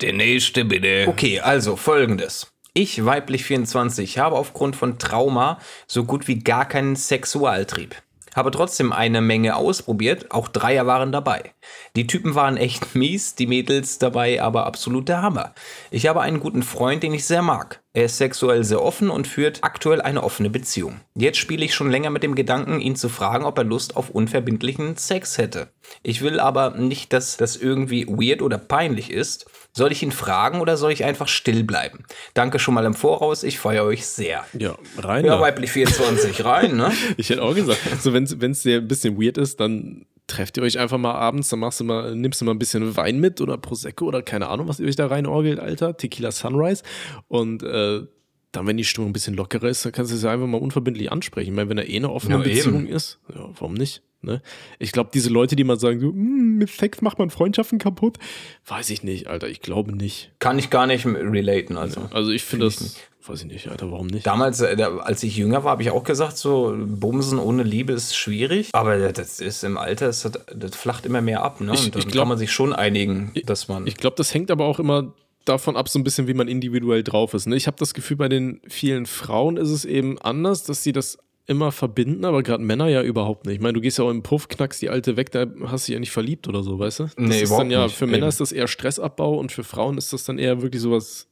Der nächste bitte. Okay, also folgendes. Ich, weiblich 24, habe aufgrund von Trauma so gut wie gar keinen Sexualtrieb. Habe trotzdem eine Menge ausprobiert, auch Dreier waren dabei. Die Typen waren echt mies, die Mädels dabei aber absoluter Hammer. Ich habe einen guten Freund, den ich sehr mag. Er ist sexuell sehr offen und führt aktuell eine offene Beziehung. Jetzt spiele ich schon länger mit dem Gedanken, ihn zu fragen, ob er Lust auf unverbindlichen Sex hätte. Ich will aber nicht, dass das irgendwie weird oder peinlich ist. Soll ich ihn fragen oder soll ich einfach still bleiben? Danke schon mal im Voraus, ich feiere euch sehr. Ja, rein. Ja, weiblich 24, rein, ne? ich hätte auch gesagt, so wenn es dir ein bisschen weird ist, dann trefft ihr euch einfach mal abends, dann machst du mal, nimmst du mal ein bisschen Wein mit oder Prosecco oder keine Ahnung, was ihr euch da reinorgelt, Alter. Tequila Sunrise. Und äh, dann, wenn die Stimmung ein bisschen lockerer ist, dann kannst du es ja einfach mal unverbindlich ansprechen. Ich meine, wenn da eh eine offene ja, Beziehung eben. ist, ja, warum nicht? Ne? Ich glaube, diese Leute, die mal sagen, so, hm, mit Sex macht man Freundschaften kaputt, weiß ich nicht, Alter. Ich glaube nicht. Kann ich gar nicht relaten, also. Ja, also ich finde das, weiß ich nicht, Alter, warum nicht? Damals, äh, als ich jünger war, habe ich auch gesagt, so Bumsen ohne Liebe ist schwierig. Aber das ist im Alter, das, das flacht immer mehr ab. Ne? Ich, Und dann glaub, kann man sich schon einigen, dass man. Ich glaube, das hängt aber auch immer davon ab, so ein bisschen, wie man individuell drauf ist. Ne? Ich habe das Gefühl, bei den vielen Frauen ist es eben anders, dass sie das immer verbinden, aber gerade Männer ja überhaupt nicht. Ich meine, du gehst ja auch im Puff, knackst die alte weg, da hast du dich ja nicht verliebt oder so, weißt du? Das nee, ist dann ja, für Männer ist das eher Stressabbau und für Frauen ist das dann eher wirklich sowas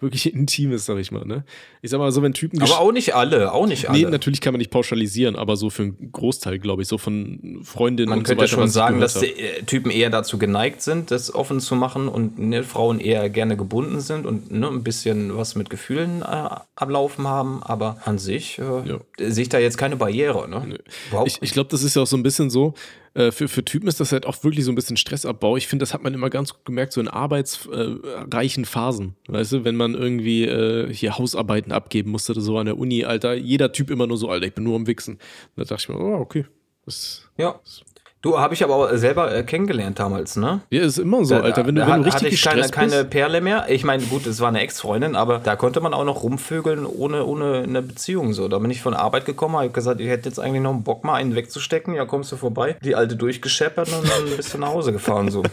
wirklich Intimes, sag ich mal. Ne? Ich sag mal so, wenn Typen. Aber auch nicht alle, auch nicht alle. Nee, natürlich kann man nicht pauschalisieren, aber so für einen Großteil, glaube ich, so von Freundinnen man und so weiter. Man könnte schon sagen, dass die äh, Typen eher dazu geneigt sind, das offen zu machen und ne, Frauen eher gerne gebunden sind und ne, ein bisschen was mit Gefühlen äh, ablaufen haben, aber an sich äh, ja. sehe ich da jetzt keine Barriere. Ne? Nee. Ich, ich glaube, das ist ja auch so ein bisschen so, äh, für, für Typen ist das halt auch wirklich so ein bisschen Stressabbau. Ich finde, das hat man immer ganz gut gemerkt, so in arbeitsreichen Phasen. Weißt du, wenn man irgendwie äh, hier Hausarbeiten abgeben musste oder so an der Uni, Alter, jeder Typ immer nur so, Alter, ich bin nur am Wichsen. Da dachte ich mir, oh, okay. Das, ja. Das Du, habe ich aber auch selber äh, kennengelernt damals, ne? Ja, ist immer so, Alter. Wenn du, wenn du richtig hatte ich keine, keine Perle mehr. Ich meine, gut, es war eine Ex-Freundin, aber da konnte man auch noch rumvögeln ohne, ohne eine Beziehung. So, da bin ich von Arbeit gekommen, habe gesagt, ich hätte jetzt eigentlich noch einen Bock, mal einen wegzustecken. Ja, kommst du vorbei? Die alte durchgescheppert und dann bist du nach Hause gefahren. So.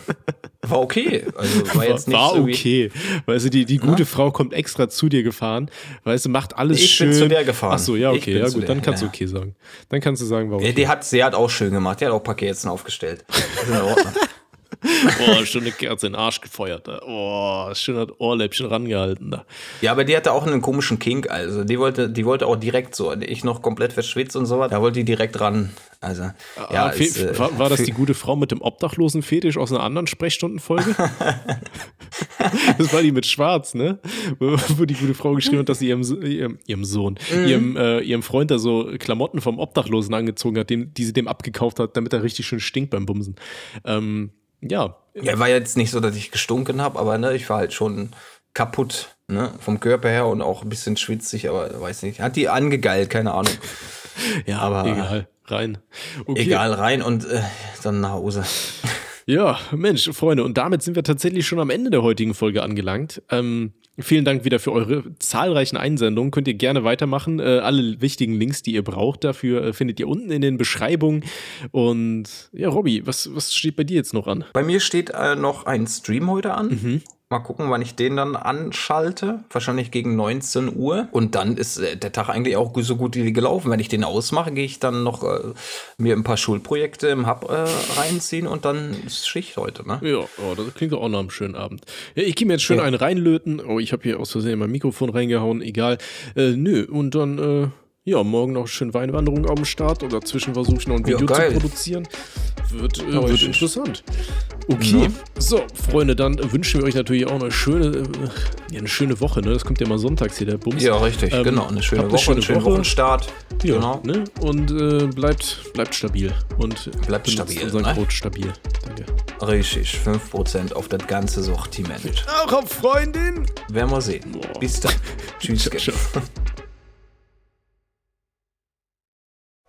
War okay. Also war jetzt nicht war so okay. Weißt du, die, die gute Na? Frau kommt extra zu dir gefahren. Weißt du, macht alles ich schön. Ich bin zu der gefahren. Ach so, ja, okay. Ja, gut, dann kannst du okay sagen. Dann kannst du sagen, warum. Ja, die hat, sie hat auch schön gemacht. Die hat auch Paketen aufgestellt. Das ist in Ordnung. oh, schöne Kerze in den Arsch gefeuert. Oh, schön hat Ohrläppchen rangehalten da. Ja, aber die hatte auch einen komischen Kink. Also die wollte, die wollte auch direkt so. Ich noch komplett verschwitzt und so was. Da wollte die direkt ran. Also, ah, ja, ist, äh, war, war, das die gute Frau mit dem obdachlosen Fetisch aus einer anderen Sprechstundenfolge? das war die mit Schwarz, ne? Wo, die gute Frau geschrieben hat, dass sie ihrem, ihrem, ihrem Sohn, mhm. ihrem, äh, ihrem Freund da so Klamotten vom Obdachlosen angezogen hat, dem, die sie dem abgekauft hat, damit er richtig schön stinkt beim Bumsen. Ähm, ja. Ja, war jetzt nicht so, dass ich gestunken habe, aber ne, ich war halt schon kaputt, ne, vom Körper her und auch ein bisschen schwitzig, aber weiß nicht. Hat die angegeilt, keine Ahnung. ja, aber egal, rein. Okay. Egal, rein und äh, dann nach Hause. Ja, Mensch, Freunde, und damit sind wir tatsächlich schon am Ende der heutigen Folge angelangt. Ähm, Vielen Dank wieder für eure zahlreichen Einsendungen. Könnt ihr gerne weitermachen. Äh, alle wichtigen Links, die ihr braucht, dafür äh, findet ihr unten in den Beschreibungen. Und ja, Robby, was, was steht bei dir jetzt noch an? Bei mir steht äh, noch ein Stream heute an. Mhm. Mal gucken, wann ich den dann anschalte. Wahrscheinlich gegen 19 Uhr. Und dann ist äh, der Tag eigentlich auch so gut wie gelaufen. Wenn ich den ausmache, gehe ich dann noch äh, mir ein paar Schulprojekte im Hub äh, reinziehen und dann ist Schicht heute. Ne? Ja, oh, das klingt doch auch nach einem schönen Abend. Ja, ich gehe mir jetzt schön ja. einen reinlöten. Oh, ich habe hier aus Versehen mein Mikrofon reingehauen. Egal. Äh, nö, und dann äh, ja, morgen noch schön Weinwanderung am Start oder dazwischen versuche ich noch ein Video ja, zu produzieren. Wird, äh, wird interessant. Okay, ja. so, Freunde, dann wünschen wir euch natürlich auch eine schöne, äh, eine schöne Woche. Ne? Das kommt ja mal sonntags hier, der Bums. Ja, richtig, ähm, genau. Eine schöne Woche, eine schöne schönen Woche. Wochenstart. Ja, genau. Ne? Und äh, bleibt, bleibt stabil. Und bleibt stabil. Unseren ne? Code stabil. Danke. Richtig, 5% auf das ganze Sortiment. Auch auf Freundin. Werden wir sehen. Boah. Bis dann. Tschüss. Ciao, ciao.